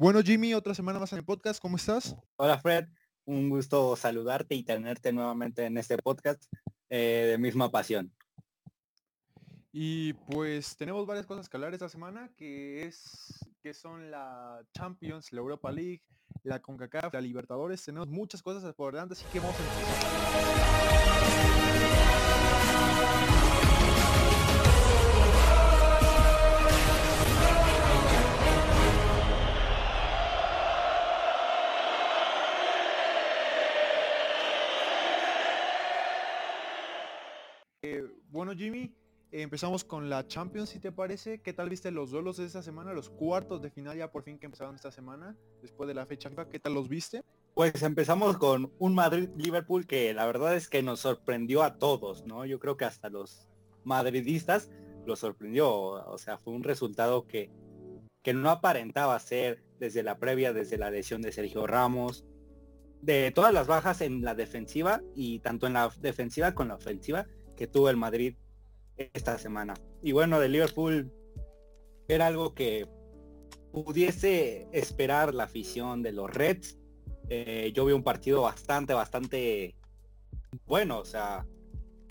Bueno, Jimmy, otra semana más en el podcast, ¿cómo estás? Hola, Fred. Un gusto saludarte y tenerte nuevamente en este podcast eh, de misma pasión. Y pues tenemos varias cosas que hablar esta semana, que es que son la Champions, la Europa League, la CONCACAF, la Libertadores. Tenemos muchas cosas por delante, así que vamos a empezar. Bueno, Jimmy, empezamos con la Champions, si te parece. ¿Qué tal viste los duelos de esta semana? Los cuartos de final ya por fin que empezaron esta semana, después de la fecha ¿Qué tal los viste? Pues empezamos con un Madrid-Liverpool que la verdad es que nos sorprendió a todos, ¿no? Yo creo que hasta los madridistas lo sorprendió. O sea, fue un resultado que, que no aparentaba ser desde la previa, desde la lesión de Sergio Ramos, de todas las bajas en la defensiva y tanto en la defensiva con la ofensiva que tuvo el Madrid esta semana. Y bueno, de Liverpool era algo que pudiese esperar la afición de los Reds. Eh, yo vi un partido bastante, bastante bueno. O sea,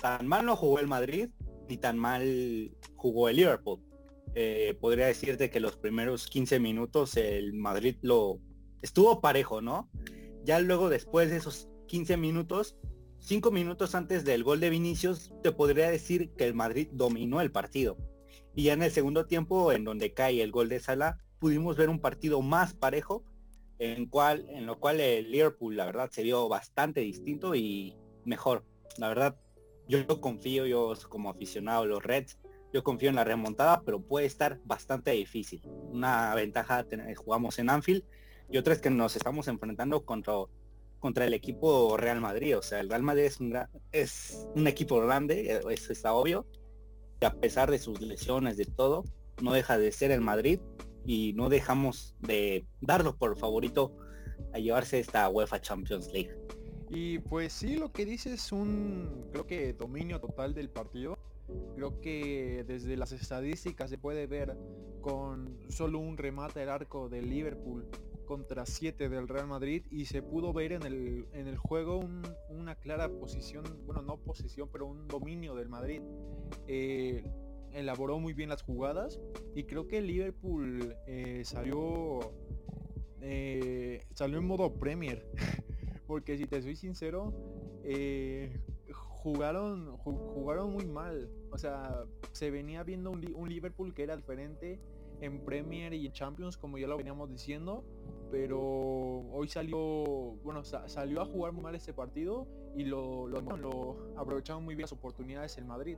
tan mal no jugó el Madrid, ni tan mal jugó el Liverpool. Eh, podría decirte que los primeros 15 minutos el Madrid lo estuvo parejo, ¿no? Ya luego después de esos 15 minutos Cinco minutos antes del gol de Vinicius, te podría decir que el Madrid dominó el partido. Y ya en el segundo tiempo, en donde cae el gol de Salah, pudimos ver un partido más parejo, en, cual, en lo cual el Liverpool, la verdad, se vio bastante distinto y mejor. La verdad, yo confío, yo como aficionado a los Reds, yo confío en la remontada, pero puede estar bastante difícil. Una ventaja, jugamos en Anfield y otra es que nos estamos enfrentando contra contra el equipo Real Madrid. O sea, el Real Madrid es un, es un equipo grande, eh, eso está obvio. Y a pesar de sus lesiones, de todo, no deja de ser el Madrid y no dejamos de darlo por favorito a llevarse esta UEFA Champions League. Y pues sí, lo que dice es un, creo que dominio total del partido. Creo que desde las estadísticas se puede ver con solo un remate al arco de Liverpool contra 7 del Real Madrid y se pudo ver en el, en el juego una clara posición, bueno, no posición, pero un dominio del Madrid. Eh, elaboró muy bien las jugadas y creo que Liverpool eh, salió eh, salió en modo Premier porque si te soy sincero jugaron jugaron muy mal o sea se venía viendo un, un Liverpool que era diferente en Premier y en Champions como ya lo veníamos diciendo pero hoy salió, bueno, salió a jugar muy mal este partido y lo, lo, aprovecharon muy bien las oportunidades el Madrid.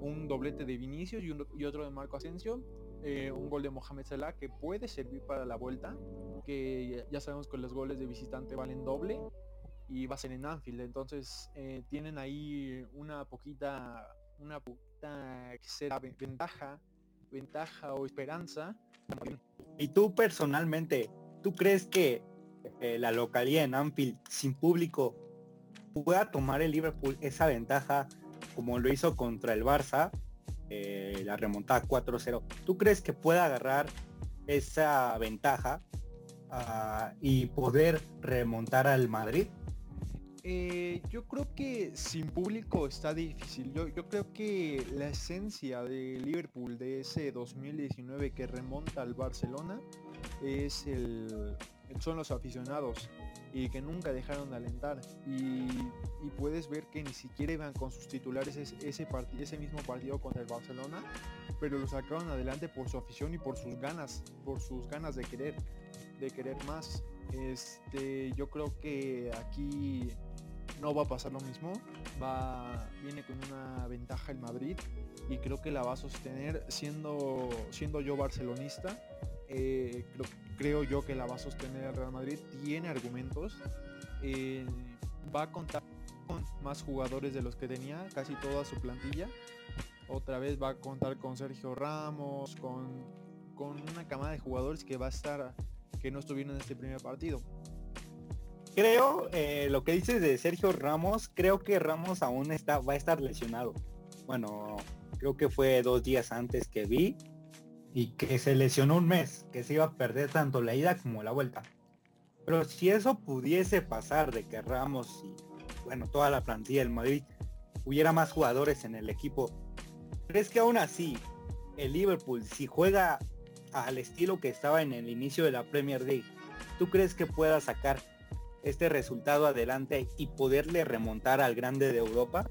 Un doblete de Vinicius y, otro de Marco Asensio, eh, un gol de Mohamed Salah que puede servir para la vuelta, que ya sabemos que los goles de visitante valen doble y va a ser en Anfield, entonces eh, tienen ahí una poquita, una poquita ventaja, ventaja o esperanza. Y tú personalmente, ¿Tú crees que eh, la localidad en Anfield sin público pueda tomar el Liverpool esa ventaja como lo hizo contra el Barça, eh, la remontada 4-0? ¿Tú crees que pueda agarrar esa ventaja ah, y poder remontar al Madrid? Eh, yo creo que sin público está difícil. Yo, yo, creo que la esencia de Liverpool de ese 2019 que remonta al Barcelona es el, son los aficionados y que nunca dejaron de alentar. Y, puedes ver que ni siquiera iban con sus titulares ese, ese mismo partido contra el Barcelona pero lo sacaron adelante por su afición y por sus ganas por sus ganas de querer de querer más. Este yo creo que aquí no va a pasar lo mismo. Va viene con una ventaja el Madrid y creo que la va a sostener siendo siendo yo barcelonista eh, creo, yo que la va a sostener el Real Madrid, tiene argumentos, eh, va a contar con más jugadores de los que tenía, casi toda su plantilla. Otra vez va a contar con Sergio Ramos, con, con una camada de jugadores que va a estar, que no estuvieron en este primer partido. Creo, eh, lo que dices de Sergio Ramos, creo que Ramos aún está, va a estar lesionado. Bueno, creo que fue dos días antes que vi y que se lesionó un mes, que se iba a perder tanto la ida como la vuelta. Pero si eso pudiese pasar de que Ramos y bueno, toda la plantilla del Madrid hubiera más jugadores en el equipo, ¿crees que aún así el Liverpool, si juega al estilo que estaba en el inicio de la Premier League, ¿tú crees que pueda sacar este resultado adelante y poderle remontar al grande de Europa?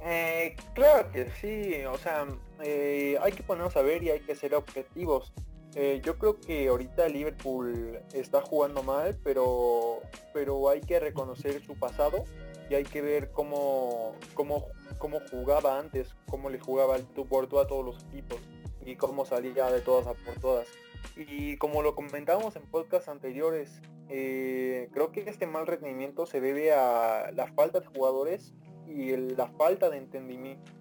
Eh, claro que sí, o sea, eh, hay que ponernos a ver y hay que ser objetivos. Eh, yo creo que ahorita Liverpool está jugando mal, pero, pero hay que reconocer su pasado y hay que ver cómo, cómo, cómo jugaba antes, cómo le jugaba el tú por tú a todos los equipos y cómo salía de todas a por todas. Y como lo comentábamos en podcasts anteriores, eh, creo que este mal rendimiento se debe a la falta de jugadores y la falta de entendimiento.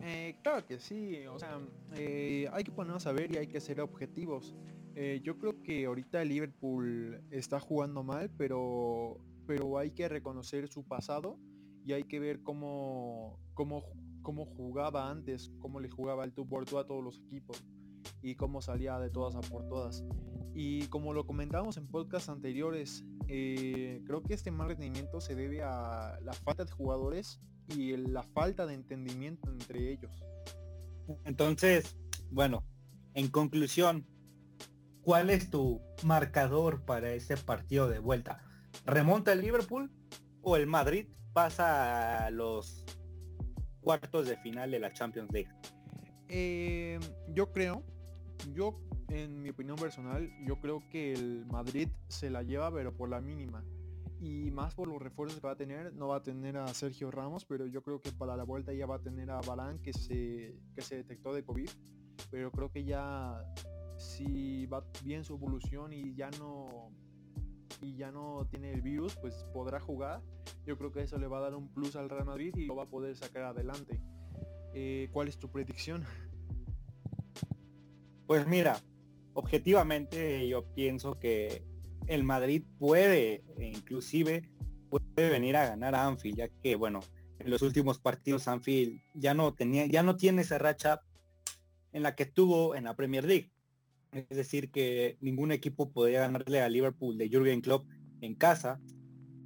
Eh, claro que sí, o sea, eh, hay que ponernos a ver y hay que ser objetivos. yo creo que ahorita Liverpool está jugando mal, pero, pero hay que reconocer su pasado y hay que ver cómo, cómo, cómo jugaba antes, cómo le jugaba el tú a todos los equipos y cómo salía de todas a por todas. Y como lo comentábamos en podcasts anteriores, eh, creo que este mal rendimiento se debe a la falta de jugadores y la falta de entendimiento entre ellos. Entonces, bueno, en conclusión, ¿cuál es tu marcador para ese partido de vuelta? ¿Remonta el Liverpool o el Madrid pasa a los cuartos de final de la Champions League? Eh, yo creo, yo en mi opinión personal, yo creo que el Madrid se la lleva pero por la mínima. Y más por los refuerzos que va a tener, no va a tener a Sergio Ramos, pero yo creo que para la vuelta ya va a tener a Balán que se, que se detectó de COVID. Pero creo que ya si va bien su evolución y ya no y ya no tiene el virus, pues podrá jugar. Yo creo que eso le va a dar un plus al Real Madrid y lo va a poder sacar adelante. Eh, ¿Cuál es tu predicción? Pues mira, objetivamente yo pienso que el Madrid puede, e inclusive puede venir a ganar a Anfield, ya que bueno, en los últimos partidos Anfield ya no tenía, ya no tiene esa racha en la que tuvo en la Premier League. Es decir, que ningún equipo podía ganarle a Liverpool de Jürgen Klopp en casa.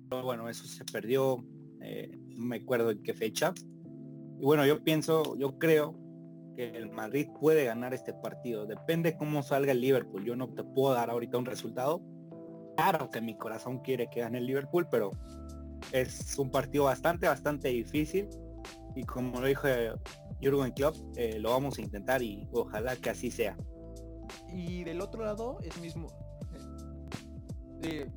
Pero bueno, eso se perdió, eh, no me acuerdo en qué fecha. Y bueno, yo pienso, yo creo que el Madrid puede ganar este partido. Depende cómo salga el Liverpool. Yo no te puedo dar ahorita un resultado. Claro que mi corazón quiere que gane el Liverpool, pero es un partido bastante, bastante difícil. Y como lo dijo Jürgen Klopp, eh, lo vamos a intentar y ojalá que así sea. Y del otro lado es mismo. Eh,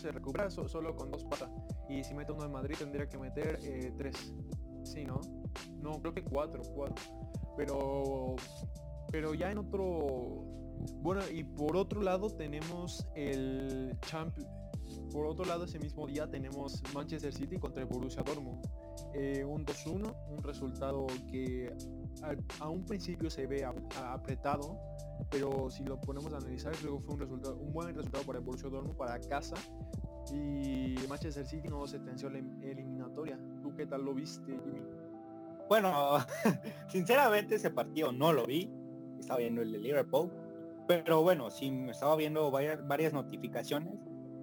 se recupera solo con dos patas. Y si mete uno de Madrid tendría que meter eh, tres. Sí, ¿no? No, creo que cuatro, cuatro. Pero, pero ya en otro... Bueno, y por otro lado tenemos el Champions... Por otro lado, ese mismo día tenemos Manchester City contra el Borussia Dortmund. Eh, un 2-1, un resultado que a, un principio se ve apretado, pero si lo ponemos a analizar, luego fue un resultado, un buen resultado para el Borussia Dortmund para casa y Manchester City no se tensió la eliminatoria. ¿Tú qué tal lo viste, Jimmy? Bueno, sinceramente ese partido no lo vi. Estaba viendo el de Liverpool. Pero bueno, sí me estaba viendo varias, varias notificaciones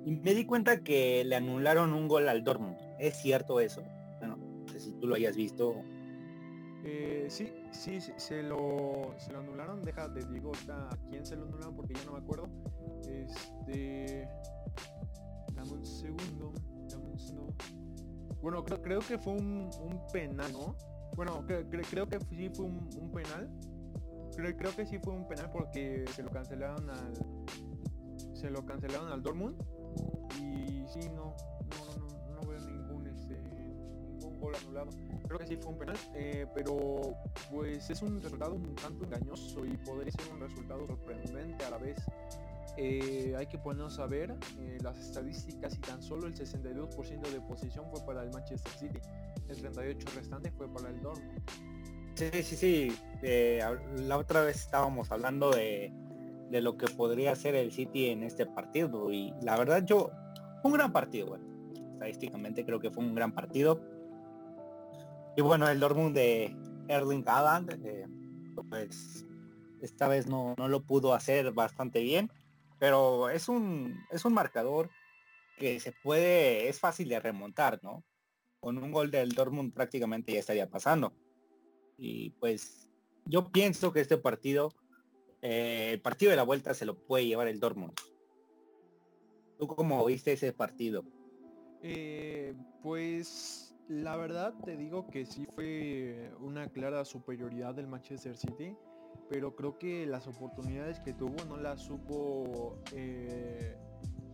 y me di cuenta que le anularon un gol al Dortmund. ¿Es cierto eso? Bueno, no sé si tú lo hayas visto. Eh, sí, sí, se lo, se lo anularon. Deja, te digo, ¿a quién se lo anularon? Porque ya no me acuerdo. Este... Dame un segundo. Dame un segundo. Bueno, creo, creo que fue un, un penal, ¿no? Bueno, creo que sí fue un, penal. Creo, que sí fue un penal porque se lo cancelaron al. Se lo cancelaron al Dortmund. Y sí, no, no, no, no veo ningún este, ningún gol anulado. Creo que sí fue un penal, eh, pero pues es un resultado un tanto engañoso y podría ser un resultado sorprendente a la vez. Eh, hay que ponernos a ver eh, las estadísticas y tan solo el 62% de posición fue para el Manchester City, el 38% restante fue para el Dortmund. Sí, sí, sí. Eh, la otra vez estábamos hablando de, de, lo que podría hacer el City en este partido y la verdad yo, un gran partido, bueno, estadísticamente creo que fue un gran partido. Y bueno, el Dortmund de Erling Haaland, pues esta vez no, no lo pudo hacer bastante bien, pero es un, es un marcador que se puede, es fácil de remontar, ¿no? Con un gol del Dortmund prácticamente ya estaría pasando. Y pues yo pienso que este partido, eh, el partido de la vuelta se lo puede llevar el Dortmund. ¿Tú cómo viste ese partido? Eh, pues la verdad te digo que sí fue una clara superioridad del Manchester City, pero creo que las oportunidades que tuvo no las supo eh,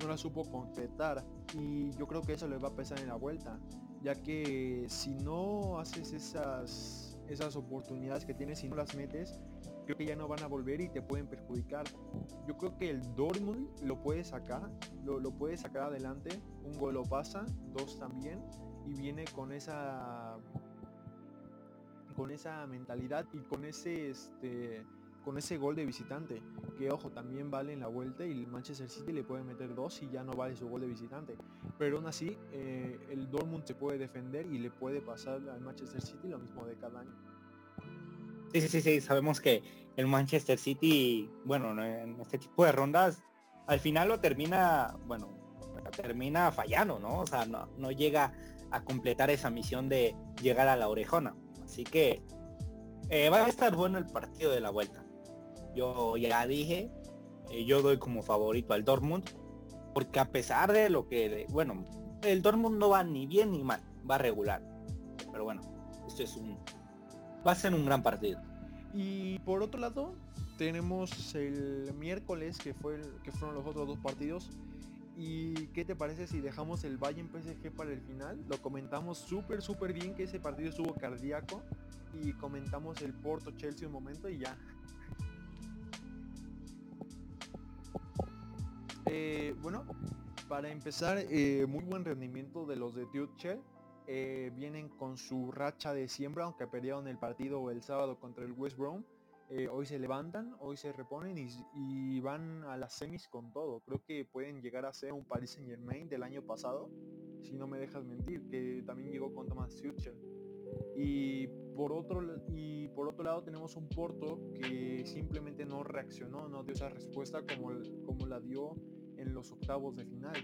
no las supo concretar y yo creo que eso le va a pesar en la vuelta, ya que si no haces esas esas oportunidades que tienes y no las metes, creo que ya no van a volver y te pueden perjudicar. Yo creo que el Dortmund lo puede sacar, lo, lo puede sacar adelante, un gol lo pasa, dos también, y viene con esa con esa mentalidad y con ese este con ese gol de visitante que ojo también vale en la vuelta y el Manchester City le puede meter dos y ya no vale su gol de visitante pero aún así eh, el Dortmund se puede defender y le puede pasar al Manchester City lo mismo de cada año sí sí sí sabemos que el Manchester City bueno en este tipo de rondas al final lo termina bueno termina fallando no o sea no, no llega a completar esa misión de llegar a la orejona. Así que eh, va a estar bueno el partido de la vuelta. Yo ya dije, eh, yo doy como favorito al Dortmund, porque a pesar de lo que, bueno, el Dortmund no va ni bien ni mal, va regular. Pero bueno, esto es un, va a ser un gran partido. Y por otro lado, tenemos el miércoles, que, fue que fueron los otros dos partidos, ¿Y qué te parece si dejamos el Bayern PSG para el final? Lo comentamos súper, súper bien que ese partido estuvo cardíaco. Y comentamos el Porto Chelsea un momento y ya. Eh, bueno, para empezar, eh, muy buen rendimiento de los de Tuchel. Eh, vienen con su racha de siembra, aunque perdieron el partido el sábado contra el West Brom. Hoy se levantan, hoy se reponen y, van a las semis con todo. Creo que pueden llegar a ser un Paris Saint Germain del año pasado, si no me dejas mentir, que también llegó con Thomas Tuchel. Y por otro y por otro lado tenemos un Porto que simplemente no reaccionó, no dio esa respuesta como, como la dio en los octavos de final.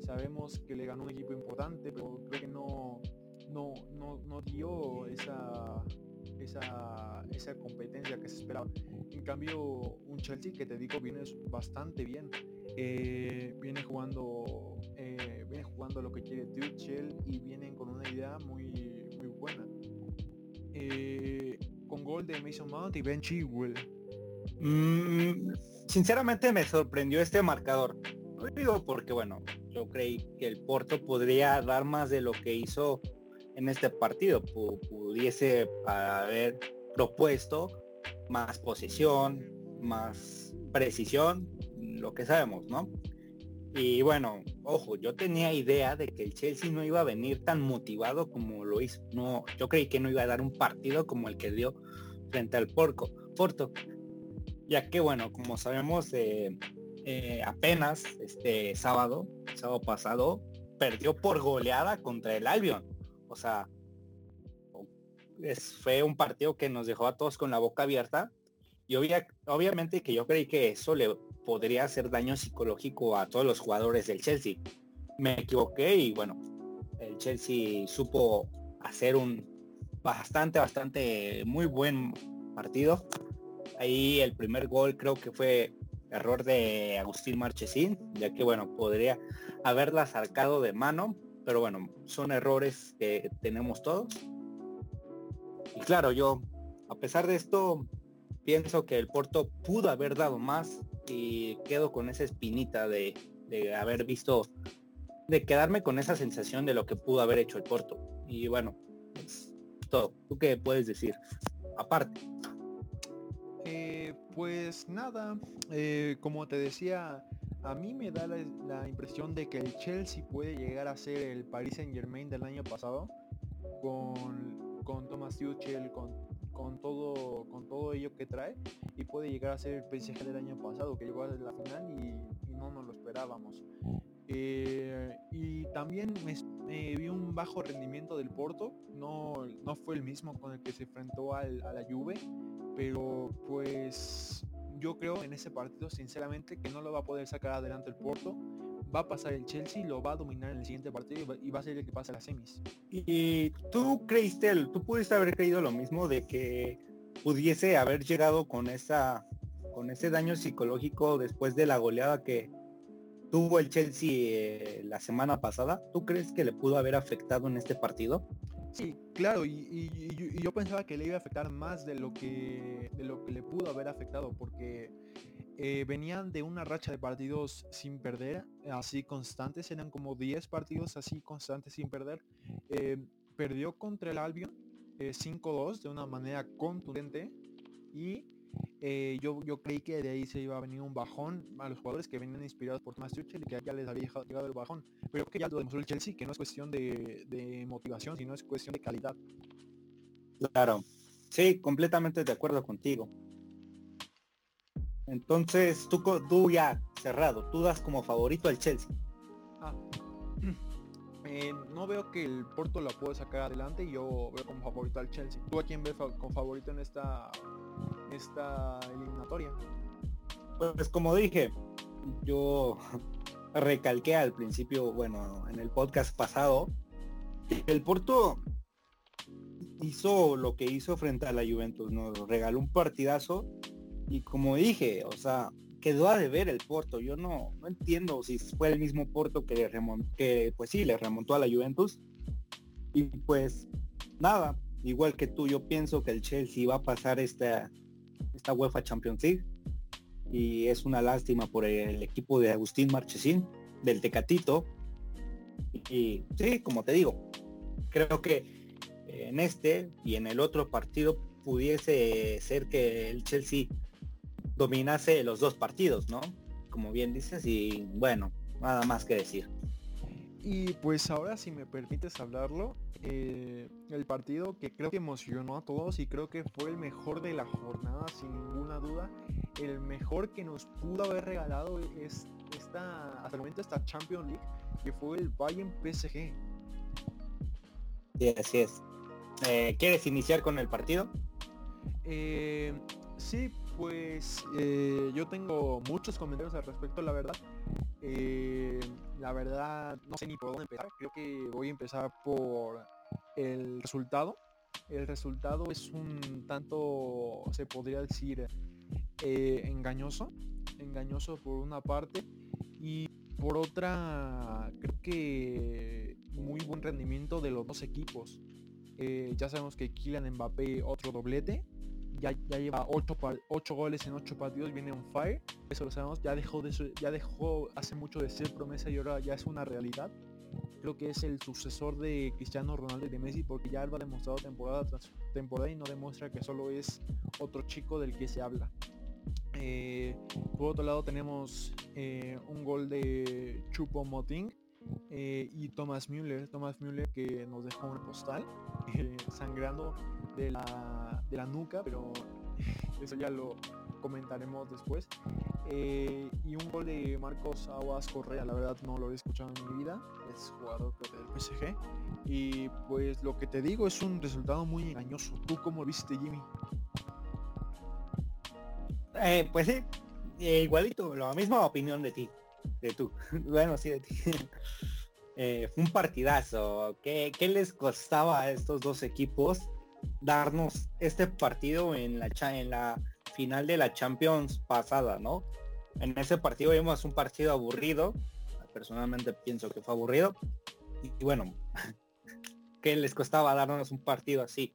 Sabemos que le ganó un equipo importante, pero creo que no, no, no, no dio esa esa, esa competencia que se esperaba. En cambio, un Chelsea que te digo viene bastante bien. Eh, viene jugando eh, viene jugando lo que quiere Tuchel y vienen con una idea muy, muy buena. Eh, con gol de Mason Mount y Ben Chilwell. Mm, sinceramente me sorprendió este marcador. Digo porque bueno, yo creí que el Porto podría dar más de lo que hizo en este partido. pudiese haber propuesto más posición, más precisión, lo que sabemos, ¿no? Y bueno, ojo, yo tenía idea de que el Chelsea no iba a venir tan motivado como lo hizo. No, yo creí que no iba a dar un partido como el que dio frente al Porco, Porto. Ya que bueno, como sabemos, eh, eh, apenas este sábado, sábado pasado, perdió por goleada contra el Albion. O sea, fue un partido que nos dejó a todos con la boca abierta. Y obviamente que yo creí que eso le podría hacer daño psicológico a todos los jugadores del Chelsea. Me equivoqué y bueno, el Chelsea supo hacer un bastante, bastante muy buen partido. Ahí el primer gol creo que fue error de Agustín Marchesín, ya que bueno, podría haberla sacado de mano, pero bueno, son errores que tenemos todos. Y claro, yo, a pesar de esto, pienso que el Porto pudo haber dado más y quedo con esa espinita de, haber visto, de quedarme con esa sensación de lo que pudo haber hecho el Porto. Y bueno, es todo. ¿Tú qué puedes decir? Aparte. Eh, pues nada, eh, como te decía, a mí me da la, impresión de que el Chelsea puede llegar a ser el Paris Saint Germain del año pasado con, con Thomas Tuchel, con, con, todo, con todo ello que trae y puede llegar a ser el PSG del año pasado que llegó a la final y, no nos lo esperábamos. Eh, y también me, vi un bajo rendimiento del Porto, no, no fue el mismo con el que se enfrentó al, a la Juve pero pues yo creo en ese partido sinceramente que no lo va a poder sacar adelante el Porto. Va a pasar el Chelsea, lo va a dominar en el siguiente partido y va, a ser el que pase a las semis. ¿Y tú creíste, tú pudiste haber creído lo mismo de que pudiese haber llegado con esa con ese daño psicológico después de la goleada que tuvo el Chelsea eh, la semana pasada, ¿tú crees que le pudo haber afectado en este partido? Sí, claro, y, yo pensaba que le iba a afectar más de lo que, de lo que le pudo haber afectado, porque eh, venían de una racha de partidos sin perder, así constantes, eran como 10 partidos así constantes sin perder. Eh, perdió contra el Albion 5-2 de una manera contundente y eh, yo, yo creí que de ahí se iba a venir un bajón a los jugadores que venían inspirados por Thomas Tuchel y que ya les había llegado el bajón. Pero que ya lo demostró el Chelsea, que no es cuestión de, motivación, sino es cuestión de calidad. Claro, sí, completamente de acuerdo contigo. Entonces, tú, tú ya cerrado, tú das como favorito al Chelsea. Ah. Eh, no veo que el Porto lo pueda sacar adelante y yo veo como favorito al Chelsea. ¿Tú a quién ves con favorito en esta esta eliminatoria? Pues como dije, yo recalqué al principio, bueno, en el podcast pasado, el Porto hizo lo que hizo frente a la Juventus, nos regaló un partidazo y como dije, o sea, quedó a deber el Porto. Yo no, no entiendo si fue el mismo Porto que le remontó, que pues sí, le remontó a la Juventus. Y pues nada, igual que tú, yo pienso que el Chelsea va a pasar esta, esta UEFA Champions League y es una lástima por el equipo de Agustín Marchesín, del Tecatito. Y sí, como te digo, creo que en este y en el otro partido pudiese ser que el Chelsea dominase los dos partidos, ¿no? Como bien dices, y bueno, nada más que decir. Y pues ahora si me permites hablarlo, eh, el partido que creo que emocionó a todos y creo que fue el mejor de la jornada sin ninguna duda, el mejor que nos pudo haber regalado es esta, hasta el momento esta Champions League, que fue el Bayern PSG. Sí, así es. Eh, ¿Quieres iniciar con el partido? Eh, sí, pues yo tengo muchos comentarios al respecto, la verdad. Eh, la verdad, no sé ni por dónde empezar. Creo que voy a empezar por el resultado. El resultado es un tanto, se podría decir, eh, engañoso. Engañoso por una parte. Y por otra, creo que muy buen rendimiento de los dos equipos. Eh, ya sabemos que Kylian Mbappé otro doblete ya, lleva 8, ocho goles en 8 partidos, viene un fire, eso lo sabemos, ya dejó, de, ya dejó hace mucho de ser promesa y ahora ya es una realidad. Creo que es el sucesor de Cristiano Ronaldo y de Messi porque ya lo ha demostrado temporada tras temporada y no demuestra que solo es otro chico del que se habla. Eh, por otro lado tenemos eh, un gol de Chupo Moting eh, y Thomas Müller, Thomas Müller que nos dejó una postal sangrando de la, de la nuca, pero eso ya lo comentaremos después. Eh, y un gol de Marcos Aguas Correa, la verdad no lo he escuchado en mi vida, es jugador del PSG. Y pues lo que te digo es un resultado muy engañoso. ¿Tú cómo viste Jimmy? Eh, pues sí, eh, igualito, la misma opinión de ti, de tú. bueno, sí, de ti. fue un partidazo. ¿Qué, ¿Qué, les costaba a estos dos equipos darnos este partido en la, en la final de la Champions pasada, ¿no? En ese partido vimos un partido aburrido, personalmente pienso que fue aburrido, y, bueno, que les costaba darnos un partido así.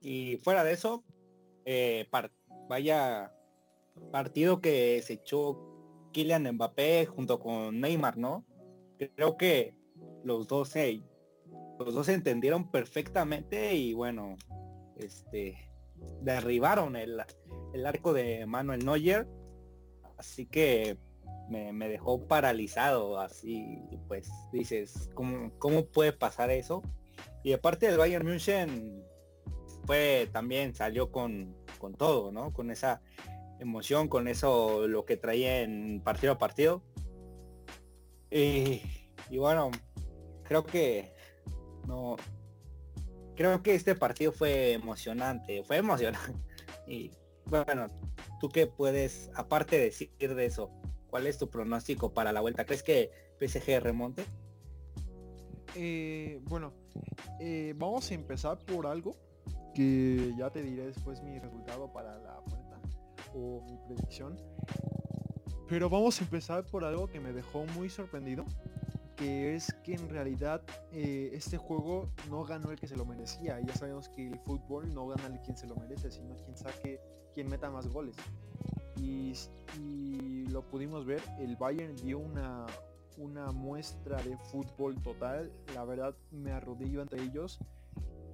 Y fuera de eso, eh, vaya partido que se echó Kylian Mbappé junto con Neymar, ¿no? Creo que los dos, los dos se entendieron perfectamente y bueno, este, derribaron el, arco de Manuel Neuer, así que me, dejó paralizado, así pues dices, ¿cómo, ¿cómo puede pasar eso? Y aparte del Bayern München fue también salió con, con todo, ¿no? Con esa emoción, con eso lo que traía en partido a partido. Y, y bueno, creo que no, creo que este partido fue emocionante, fue emocionante. Y Bueno, ¿tú qué puedes, aparte de decir de eso, cuál es tu pronóstico para la vuelta? ¿Crees que PSG remonte? Eh, bueno, eh, vamos a empezar por algo que ya te diré después mi resultado para la vuelta o mi predicción. Pero vamos a empezar por algo que me dejó muy sorprendido, es que en realidad eh, este juego no ganó el que se lo merecía. Ya sabemos que el fútbol no gana el quien se lo merece, sino quien saque, quien meta más goles. Y, lo pudimos ver, el Bayern dio una, una muestra de fútbol total. La verdad me arrodillo ante ellos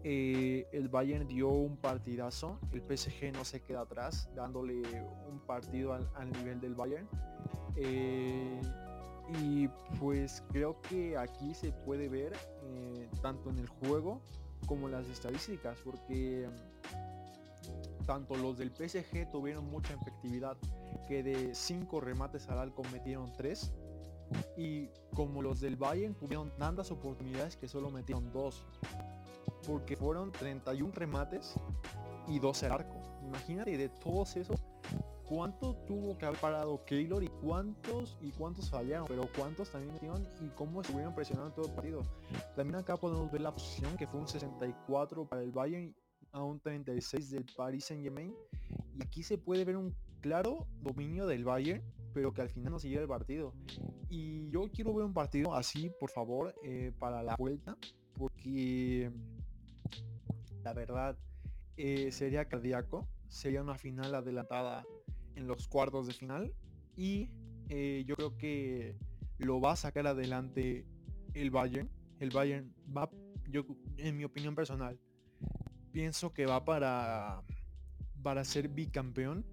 eh, el Bayern dio un partidazo, el PSG no se queda atrás, dándole un partido al, nivel del Bayern. Eh, y pues creo que aquí se puede ver eh, tanto en el juego como las estadísticas, porque mm, tanto los del PSG tuvieron mucha efectividad, que de 5 remates al arco metieron 3, y como los del Bayern tuvieron tantas oportunidades que solo metieron 2 porque fueron 31 remates y 12 al arco. Imagínate de todos esos, cuánto tuvo que haber parado Keylor y cuántos y cuántos fallaron, pero cuántos también metieron y cómo estuvieron presionando todo el partido. También acá podemos ver la posición que fue un 64 para el Bayern a un 36 del Paris Saint Germain. Y aquí se puede ver un claro dominio del Bayern, pero que al final no siguió el partido. Y yo quiero ver un partido así, por favor, eh, para la vuelta, porque la verdad eh, sería cardíaco, sería una final adelantada en los cuartos de final y eh, yo creo que lo va a sacar adelante el Bayern. El Bayern va, yo en mi opinión personal, pienso que va para, para ser bicampeón,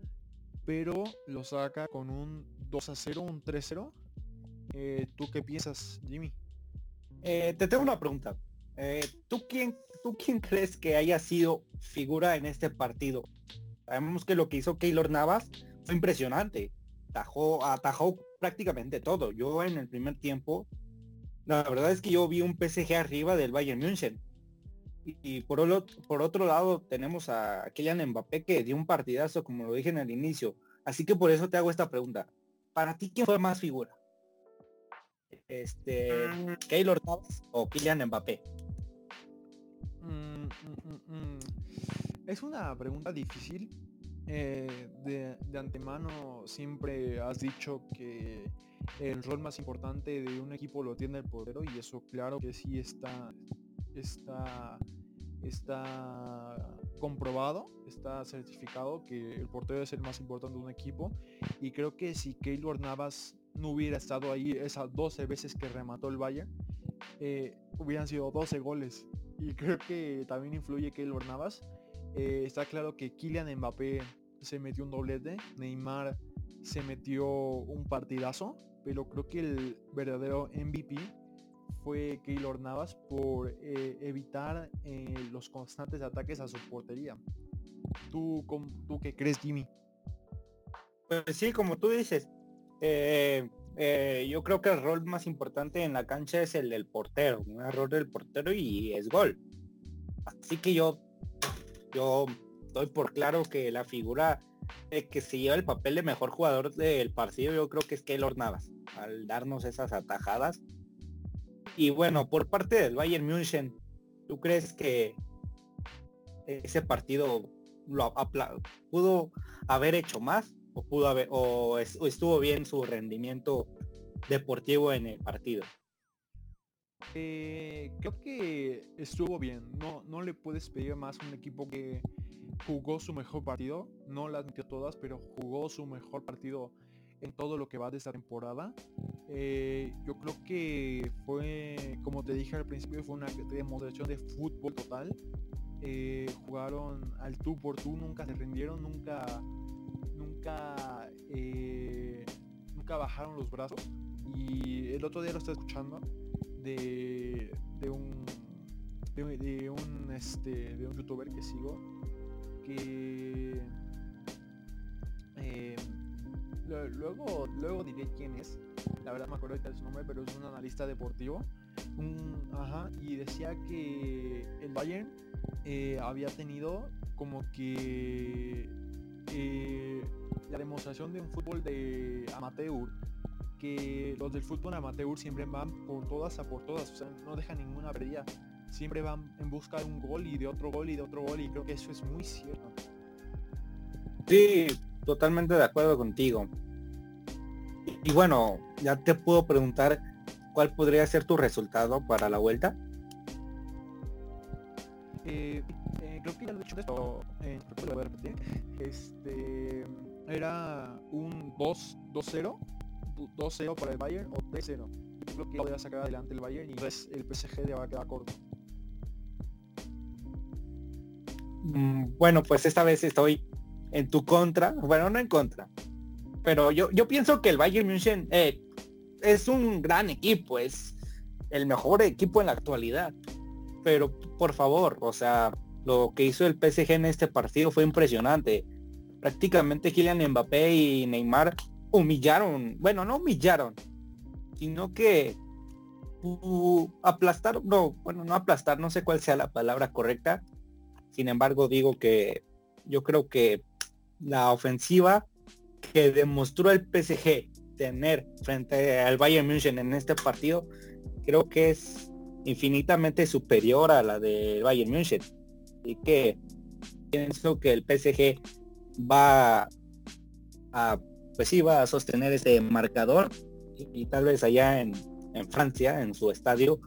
pero lo saca con un 2 a 0, un 3 0. Eh, ¿Tú qué piensas, Jimmy? te tengo una pregunta. ¿Tú quién ¿tú quién crees que haya sido figura en este partido? Sabemos que lo que hizo Keylor Navas fue impresionante. Atajó, atajó prácticamente todo. Yo en el primer tiempo, la verdad es que yo vi un PSG arriba del Bayern München. Y, por, por otro lado tenemos a Kylian Mbappé que dio un partidazo, como lo dije en el inicio. Así que por eso te hago esta pregunta. ¿Para ti quién fue más figura? Este, mm. Keylor Navas o Kylian Mbappé? Mm, mm, mm, es una pregunta difícil. Eh, de, antemano siempre has dicho que el rol más importante de un equipo lo tiene el portero y eso claro que sí está, está, está comprobado, está certificado que el portero es el más importante de un equipo y creo que si Keylor Navas no hubiera estado ahí esas 12 veces que remató el Bayern, eh, hubieran sido 12 goles y creo que también influye Keylor Navas. Eh, está claro que Kylian Mbappé se metió un doblete, Neymar se metió un partidazo, pero creo que el verdadero MVP fue Keylor Navas por eh, evitar eh, los constantes ataques a su portería. ¿Tú, ¿Tú qué crees, Jimmy? Pues sí, como tú dices, yo creo que el rol más importante en la cancha es el del portero, un error del portero y es gol. Así que yo, yo doy por claro que la figura que se lleva el papel de mejor jugador del partido, yo creo que es Keylor Navas, al darnos esas atajadas. Y bueno, por parte del Bayern München, ¿tú crees que ese partido lo pudo haber hecho más? o pudo o, estuvo bien su rendimiento deportivo en el partido? Eh, creo que estuvo bien. No, no le puedes pedir más a un equipo que jugó su mejor partido. No las metió todas, pero jugó su mejor partido en todo lo que va de esta temporada. Eh, yo creo que fue, como te dije al principio, fue una demostración de fútbol total. Eh, jugaron al tú por tú, nunca se rindieron, nunca nunca, nunca bajaron los brazos. Y el otro día lo estaba escuchando de, de un de, un este de un youtuber que sigo que eh, luego luego diré quién es. La verdad me acuerdo de su nombre pero es un analista deportivo. Ajá, y decía que el Bayern eh, había tenido como que eh, la demostración de un fútbol de amateur, que los del fútbol amateur siempre van por todas a por todas, o sea, no dejan ninguna pérdida, siempre van en busca de un gol y de otro gol y de otro gol y creo que eso es muy cierto. Sí, totalmente de acuerdo contigo. Y bueno, ya te puedo preguntar cuál podría ser tu resultado para la vuelta. Eh, eh, creo que ya lo he dicho esto, eh, lo voy a repetir. Este era un 2-0, 2-0 para el Bayern o 3-0. Creo que podría sacar adelante el Bayern y pues el PSG ya va a quedar corto. Mm, bueno, pues esta vez estoy en tu contra, bueno, no en contra, pero yo, yo pienso que el Bayern München eh, es un gran equipo, es el mejor equipo en la actualidad. Pero por favor, o sea, lo que hizo el PSG en este partido fue impresionante. Prácticamente Kylian Mbappé y Neymar humillaron, bueno, no humillaron, sino que uh, aplastar, no, bueno, no aplastar, no sé cuál sea la palabra correcta. Sin embargo, digo que yo creo que la ofensiva que demostró el PSG tener frente al Bayern München en este partido, creo que es infinitamente superior a la de Bayern München. Y que pienso que el PSG va a, pues va a sostener ese marcador y, tal vez allá en, en, Francia, en su estadio,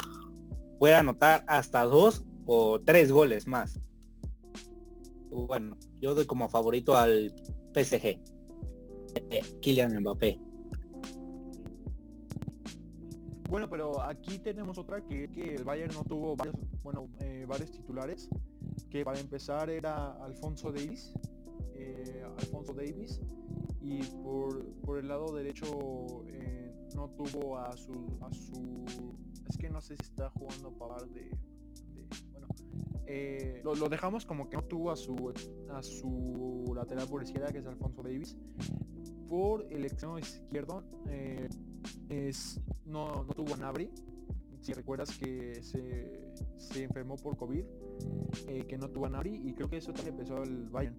pueda anotar hasta dos o tres goles más. Bueno, yo doy como favorito al PSG. Eh, Kylian Mbappé. Bueno, pero aquí tenemos otra que, que el Bayern no tuvo varios, bueno, eh, varios titulares, que para empezar era Alfonso Davis, eh, Alfonso Davis, y por, por, el lado derecho eh, no tuvo a su, a su, es que no sé si está jugando para de, de bueno, lo, lo, dejamos como que no tuvo a su, a su lateral por izquierda, que es Alfonso Davis, por el extremo izquierdo es, no, no tuvo a Nabri. Si recuerdas que se, se enfermó por COVID, eh, que no tuvo a Nabri y creo que eso también empezó el Bayern.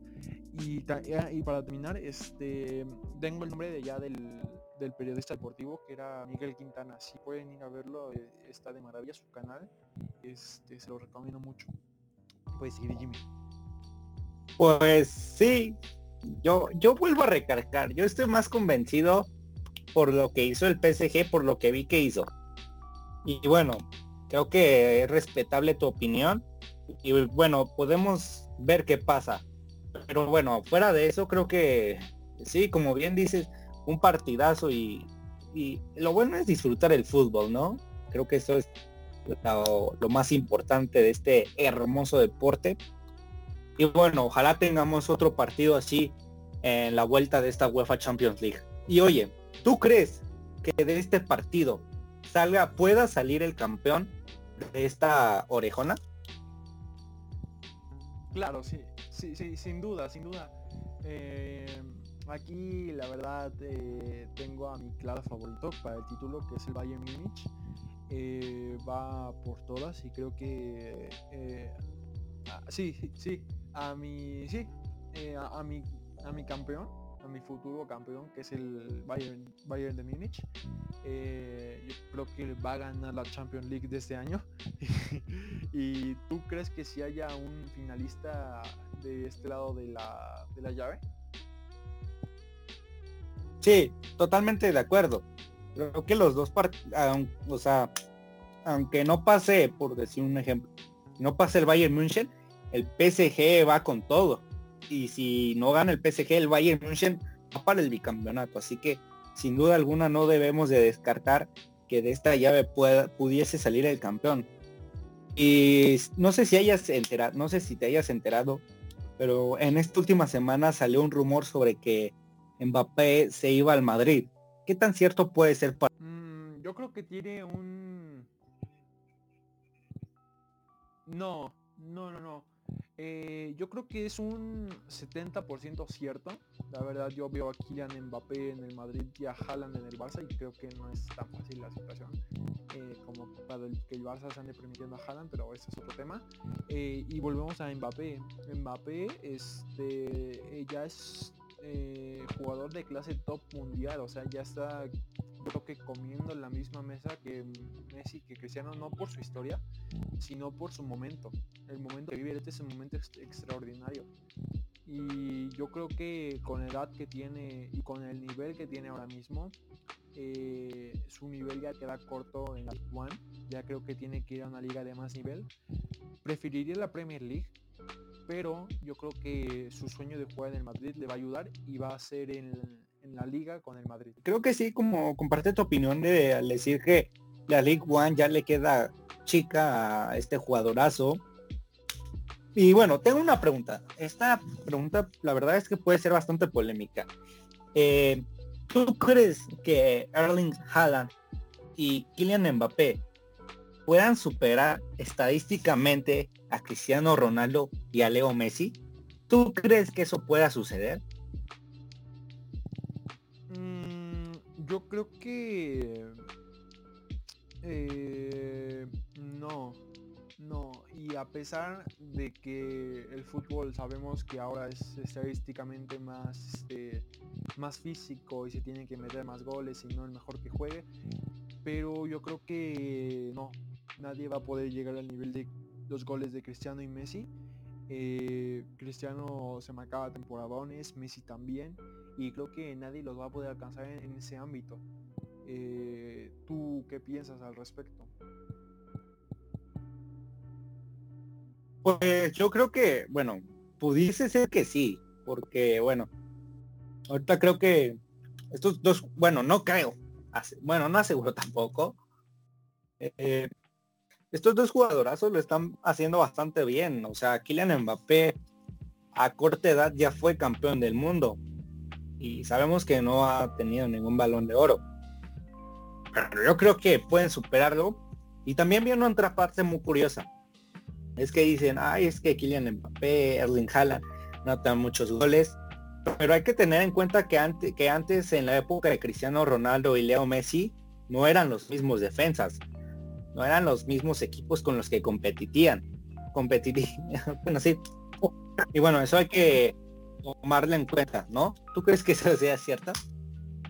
Y, para terminar, este tengo el nombre de ya del, del, periodista deportivo que era Miguel Quintana. Si pueden ir a verlo, eh, está de maravilla su canal. Este, se lo recomiendo mucho. Puedes seguir Jimmy. Pues sí, yo, yo vuelvo a recargar, yo estoy más convencido por lo que hizo el PSG, por lo que vi que hizo. Y bueno, creo que es respetable tu opinión. Y bueno, podemos ver qué pasa. Pero bueno, fuera de eso, creo que sí, como bien dices, un partidazo y, y lo bueno es disfrutar el fútbol, ¿no? Creo que eso es lo, más importante de este hermoso deporte. Y bueno, ojalá tengamos otro partido así en la vuelta de esta UEFA Champions League. Y oye, ¿Tú crees que de este partido salga, pueda salir el campeón de esta orejona? Claro, sí, sí, sí, sin duda, sin duda. Eh, aquí la verdad eh, tengo a mi claro favorito para el título que es el Bayern Múnich. Eh, va por todas y creo que ah, sí, sí, a mi sí, a, mi a mi campeón mi futuro campeón, que es el Bayern, Bayern de Múnich. Eh, yo creo que va a ganar la Champions League de este año. ¿Y tú crees que si haya un finalista de este lado de la, de la llave? Sí, totalmente de acuerdo. Creo que los dos partidos, o sea, aunque no pase, por decir un ejemplo, no pase el Bayern München, el PSG va con todo y si no gana el PSG, el Bayern München va para el bicampeonato. Así que sin duda alguna no debemos de descartar que de esta llave pueda, pudiese salir el campeón. Y no sé si hayas enterado, no sé si te hayas enterado, pero en esta última semana salió un rumor sobre que Mbappé se iba al Madrid. ¿Qué tan cierto puede ser para? Mm, yo creo que tiene un. No, no, no, no. Eh, yo creo que es un 70% cierto. La verdad yo veo a Kylian Mbappé en el Madrid y a Haaland en el Barça y creo que no es tan fácil la situación eh, como para del que el Barça se ande permitiendo a Haaland, pero ese es otro tema. Eh, y volvemos a Mbappé. Mbappé este, ya es jugador de clase top mundial, o sea, ya está creo que comiendo en la misma mesa que Messi, que Cristiano, no por su historia, sino por su momento. El momento que vive este es un momento extraordinario. Y yo creo que con la edad que tiene y con el nivel que tiene ahora mismo, eh, su nivel ya queda corto en la One. Ya creo que tiene que ir a una liga de más nivel. Preferiría la Premier League, pero yo creo que su sueño de jugar en el Madrid le va a ayudar y va a ser en, en la liga con el Madrid. Creo que sí, como comparte tu opinión de decir que la League One ya le queda chica a este jugadorazo. Y bueno, tengo una pregunta. Esta pregunta, la verdad es que puede ser bastante polémica. Eh, ¿Tú crees que Erling Haaland y Kylian Mbappé puedan superar estadísticamente a Cristiano Ronaldo y a Leo Messi? ¿Tú crees que eso pueda suceder? Creo que... Eh, no, no. Y a pesar de que el fútbol sabemos que ahora es estadísticamente más, este, más físico y se tienen que meter más goles y no el mejor que juegue, pero yo creo que no, nadie va a poder llegar al nivel de los goles de Cristiano y Messi. Eh, Cristiano se marcaba temporadones, Messi también y creo que nadie los va a poder alcanzar en, ese ámbito. Eh, ¿Tú qué piensas al respecto? Pues yo creo que, bueno, pudiese ser que sí, porque bueno, ahorita creo que estos dos, bueno, no creo, bueno, no aseguro tampoco. Eh, estos dos jugadorazos lo están haciendo bastante bien. O sea, Kylian Mbappé a corta edad ya fue campeón del mundo y sabemos que no ha tenido ningún balón de oro. Pero yo creo que pueden superarlo. Y también viene otra parte muy curiosa. Es que dicen, ay, es que Kylian Mbappé, Erling Haaland notan muchos goles. Pero hay que tener en cuenta que antes, que antes en la época de Cristiano Ronaldo y Leo Messi no eran los mismos defensas. No eran los mismos equipos con los que competitían. Competitían. bueno, sí. Y bueno, eso hay que tomarla en cuenta, ¿no? ¿Tú crees que eso sea cierta?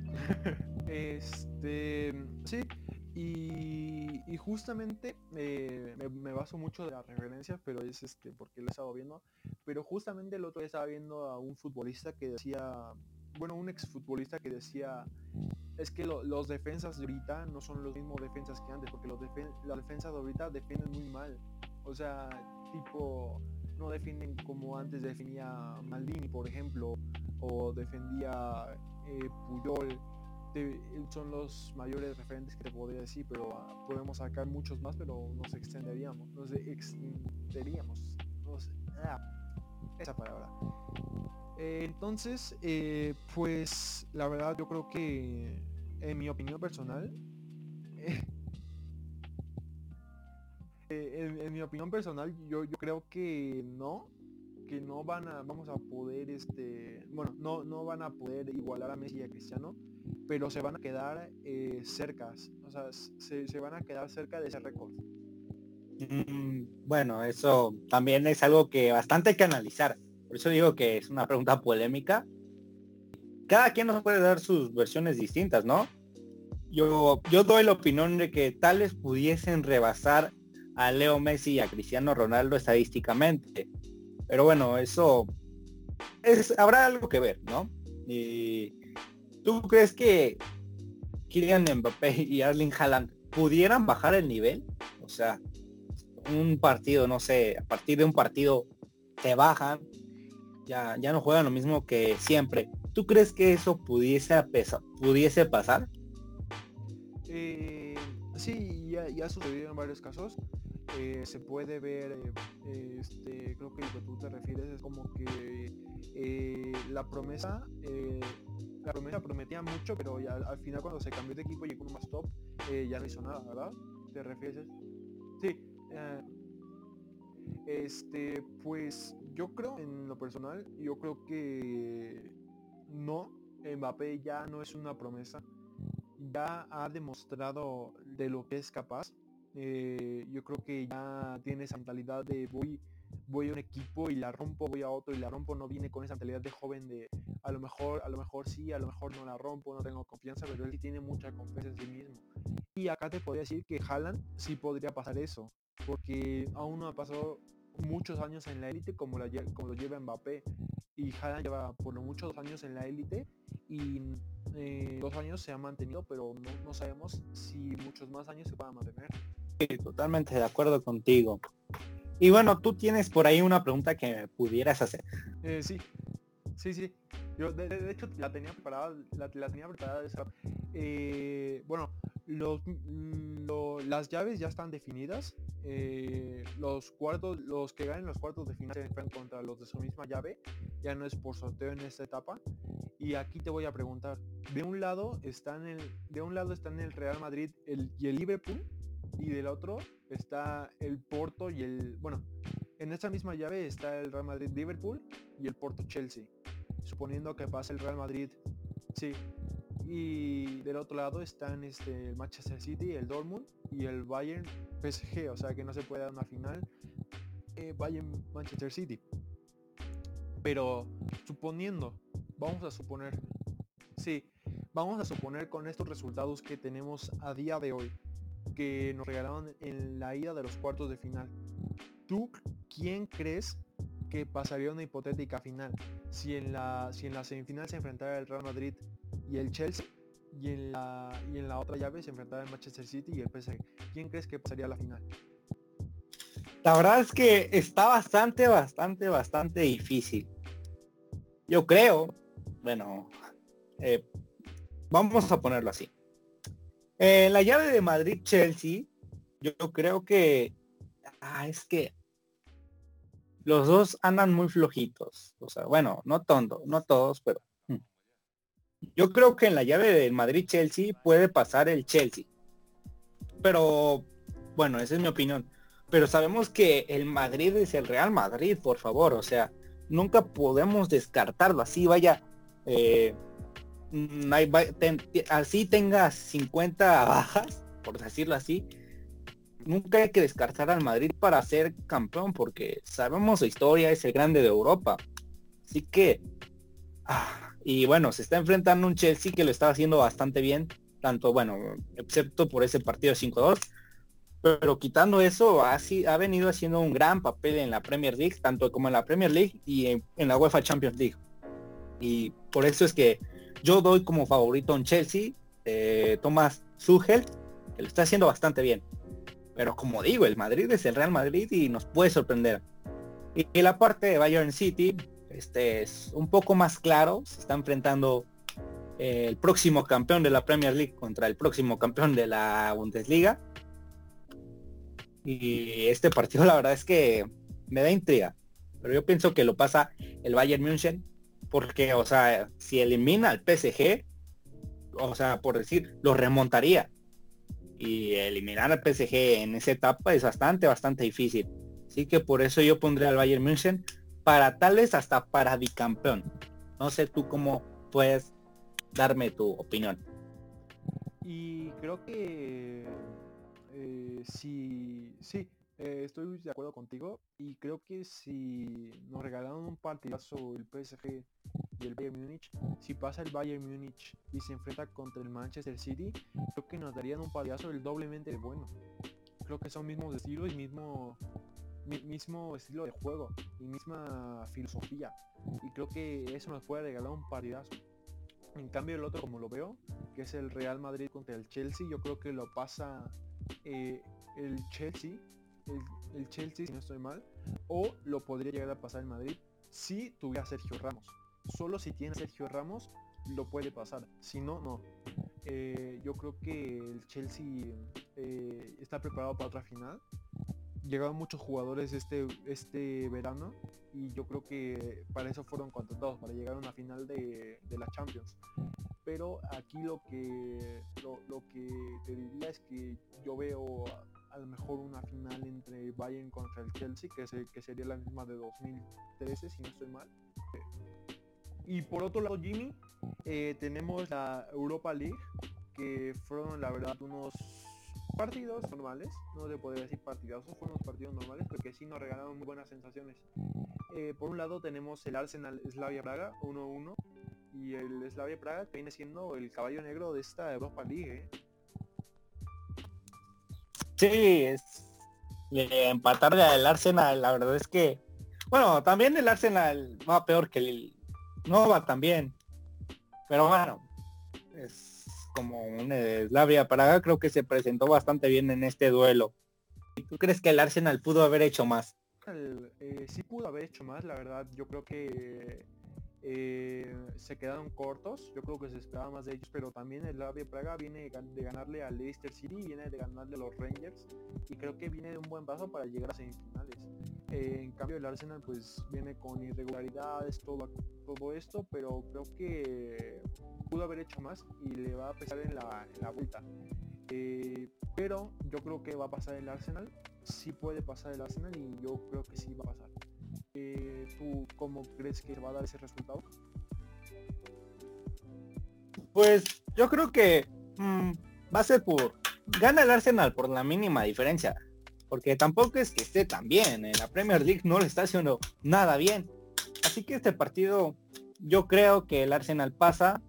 este, sí, y, justamente eh, me, baso mucho de las referencias, pero es este porque lo he estado viendo. Pero justamente el otro día estaba viendo a un futbolista que decía, bueno, un exfutbolista que decía, es que los defensas de ahorita no son los mismos defensas que antes, porque los las defensas de ahorita defienden muy mal. O sea, tipo, no defienden como antes definía Maldini, por ejemplo, o defendía eh, Puyol. son los mayores referentes que te podría decir, pero ah, podemos sacar muchos más, pero nos extenderíamos, extenderíamos. Ah, esa palabra. Eh, entonces, eh, pues la verdad yo creo que, en mi opinión personal, Eh, en, mi opinión personal, yo, yo creo que no, que no van a, vamos a poder, este, bueno, no, no van a poder igualar a Messi y a Cristiano, pero se van a quedar eh, cercas, o sea, se, van a quedar cerca de ese récord. Mm, bueno, eso también es algo que bastante hay que analizar. Por eso digo que es una pregunta polémica. Cada quien nos puede dar sus versiones distintas, ¿no? Yo, yo doy la opinión de que tales pudiesen rebasar a Leo Messi y a Cristiano Ronaldo estadísticamente. Pero bueno, eso es, habrá algo que ver, ¿no? Y ¿tú crees que Kylian Mbappé y Arling Haaland pudieran bajar el nivel? O sea, un partido, no sé, a partir de un partido te bajan, ya, ya no juegan lo mismo que siempre. ¿Tú crees que eso pudiese, pudiese pasar? Eh, sí, ya, ya sucedido en varios casos. Eh, se puede ver, eh, este, creo que lo que tú te refieres es como que eh, la promesa, la promesa prometía mucho, pero ya al final cuando se cambió de equipo y llegó más top, ya no hizo nada, ¿verdad? ¿Te refieres? Sí. este, pues yo creo en lo personal, yo creo que no, Mbappé ya no es una promesa, ya ha demostrado de lo que es capaz Eh, yo creo que ya tiene esa mentalidad de voy, voy a un equipo y la rompo, voy a otro y la rompo, no viene con esa mentalidad de joven de a lo mejor, a lo mejor sí, a lo mejor no la rompo, no tengo confianza, pero él sí tiene mucha confianza en sí mismo. Y acá te podría decir que Haaland sí podría pasar eso, porque aún no ha pasado muchos años en la élite como, lo lleva Mbappé y Haaland lleva por lo muchos años en la élite y eh, dos años se ha mantenido pero no, sabemos si muchos más años se pueda mantener totalmente de acuerdo contigo y bueno tú tienes por ahí una pregunta que pudieras hacer eh, sí sí sí yo de, hecho la tenía preparada la, tenía preparada eh, bueno los, mm, las llaves ya están definidas. Eh, los cuartos, los que ganen los cuartos de final se enfrentan contra los de su misma llave. Ya no es por sorteo en esta etapa. Y aquí te voy a preguntar. De un lado están el, de un lado están el Real Madrid el, y el Liverpool. Y del otro está el Porto y el. Bueno, en esta misma llave está el Real Madrid Liverpool y el Porto Chelsea. Suponiendo que pase el Real Madrid. Sí, y del otro lado están este, el Manchester City, el Dortmund y el Bayern PSG, o sea que no se puede dar una final eh, Bayern Manchester City. Pero suponiendo, vamos a suponer, sí, vamos a suponer con estos resultados que tenemos a día de hoy, que nos regalaron en la ida de los cuartos de final. ¿Tú quién crees que pasaría una hipotética final? Si en la, si en la semifinal se enfrentara el Real Madrid y el Chelsea. Y en la, y en la otra llave se enfrentaba el Manchester City y el PSG. ¿Quién crees que pasaría la final? La verdad es que está bastante, bastante, bastante difícil. Yo creo, bueno, eh, vamos a ponerlo así. En la llave de Madrid-Chelsea, yo creo que ah, es que los dos andan muy flojitos. O sea, bueno, no tonto, no todos, pero yo creo que en la llave del Madrid-Chelsea puede pasar el Chelsea. Pero, bueno, esa es mi opinión. Pero sabemos que el Madrid es el Real Madrid, por favor. O sea, nunca podemos descartarlo. Así vaya, eh, así tenga 50 bajas, por decirlo así. Nunca hay que descartar al Madrid para ser campeón, porque sabemos su historia, es el grande de Europa. Así que... Ah, y bueno, se está enfrentando un Chelsea que lo está haciendo bastante bien, tanto, bueno, excepto por ese partido 5-2. Pero quitando eso, ha, ha venido haciendo un gran papel en la Premier League, tanto como en la Premier League y en, la UEFA Champions League. Y por eso es que yo doy como favorito un Chelsea, eh, Thomas Tuchel, que lo está haciendo bastante bien. Pero como digo, el Madrid es el Real Madrid y nos puede sorprender. Y, y la parte de Bayern City, este es un poco más claro. Se está enfrentando eh, el próximo campeón de la Premier League contra el próximo campeón de la Bundesliga. Y este partido la verdad es que me da intriga. Pero yo pienso que lo pasa el Bayern München. Porque, o sea, si elimina al PSG, o sea, por decir, lo remontaría. Y eliminar al PSG en esa etapa es bastante, bastante difícil. Así que por eso yo pondré al Bayern München para tal vez hasta para bicampeón. No sé tú cómo puedes darme tu opinión. Y creo que eh, sí, sí, eh, estoy de acuerdo contigo y creo que si nos regalaron un partidazo el PSG y el Bayern Múnich, si pasa el Bayern Múnich y se enfrenta contra el Manchester City, creo que nos darían un partidazo el doblemente bueno. Creo que son mismos estilos y mismo mismo estilo de juego y misma filosofía. Y creo que eso nos puede regalar un partidazo. En cambio el otro como lo veo, que es el Real Madrid contra el Chelsea, yo creo que lo pasa eh, el Chelsea, el, Chelsea si no estoy mal, o lo podría llegar a pasar el Madrid si tuviera Sergio Ramos. Solo si tiene Sergio Ramos lo puede pasar, si no, no. Eh, yo creo que el Chelsea eh, está preparado para otra final llegaron muchos jugadores este, este verano y yo creo que para eso fueron contratados, para llegar a una final de, la Champions. Pero aquí lo que, lo, que te diría es que yo veo a, lo mejor una final entre Bayern contra el Chelsea, que, es que sería la misma de 2013, si no estoy mal. Y por otro lado, Jimmy, eh, tenemos la Europa League, que fueron la verdad unos partidos normales, no se podría decir partidazos, fueron unos partidos normales, porque sí nos regalaron muy buenas sensaciones. Eh, por un lado tenemos el Arsenal Slavia Praga 1-1 y el Slavia Praga que viene siendo el caballo negro de esta Europa League. ¿eh? Sí, es empatar al Arsenal, la verdad es que, bueno, también el Arsenal va peor que el, no va tan bien, pero bueno, es como un Slavia Praga, creo que se presentó bastante bien en este duelo. ¿Tú crees que el Arsenal pudo haber hecho más? Eh, sí pudo haber hecho más, la verdad. Yo creo que eh, se quedaron cortos. Yo creo que se esperaba más de ellos, pero también el Slavia Praga viene de ganarle al Leicester City, viene de ganarle a los Rangers y creo que viene de un buen paso para llegar a semifinales. Eh, en cambio el Arsenal pues viene con irregularidades, todo, todo esto, pero creo que pudo haber hecho más y le va a pesar en la, vuelta. Eh, pero yo creo que va a pasar el Arsenal, sí puede pasar el Arsenal y yo creo que sí va a pasar. ¿Tú cómo crees que va a dar ese resultado? Pues yo creo que mm, va a ser por... Gana el Arsenal por la mínima diferencia. Porque tampoco es que esté tan bien. En la Premier League no le está haciendo nada bien. Así que este partido yo creo que el Arsenal pasa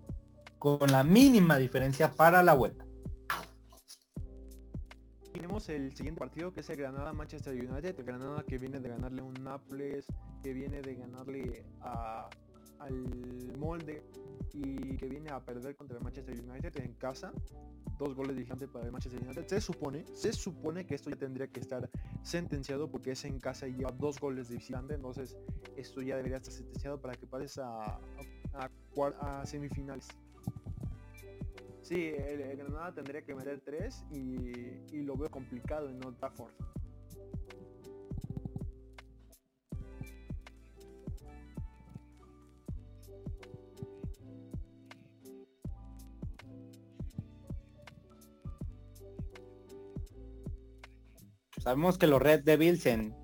con la mínima diferencia para la vuelta. El siguiente partido que es el Granada Manchester United, Granada que viene de ganarle un Naples, que viene de ganarle al molde y que viene a perder contra el Manchester United en casa. Dos goles de para el Manchester United. Se supone, se supone que esto ya tendría que estar sentenciado porque es en casa y lleva dos goles de visitante. Entonces esto ya debería estar sentenciado para que pases a, a semifinales. Sí, el, Granada tendría que meter tres y, lo veo complicado en Old Trafford. Sabemos que los Red Devils en,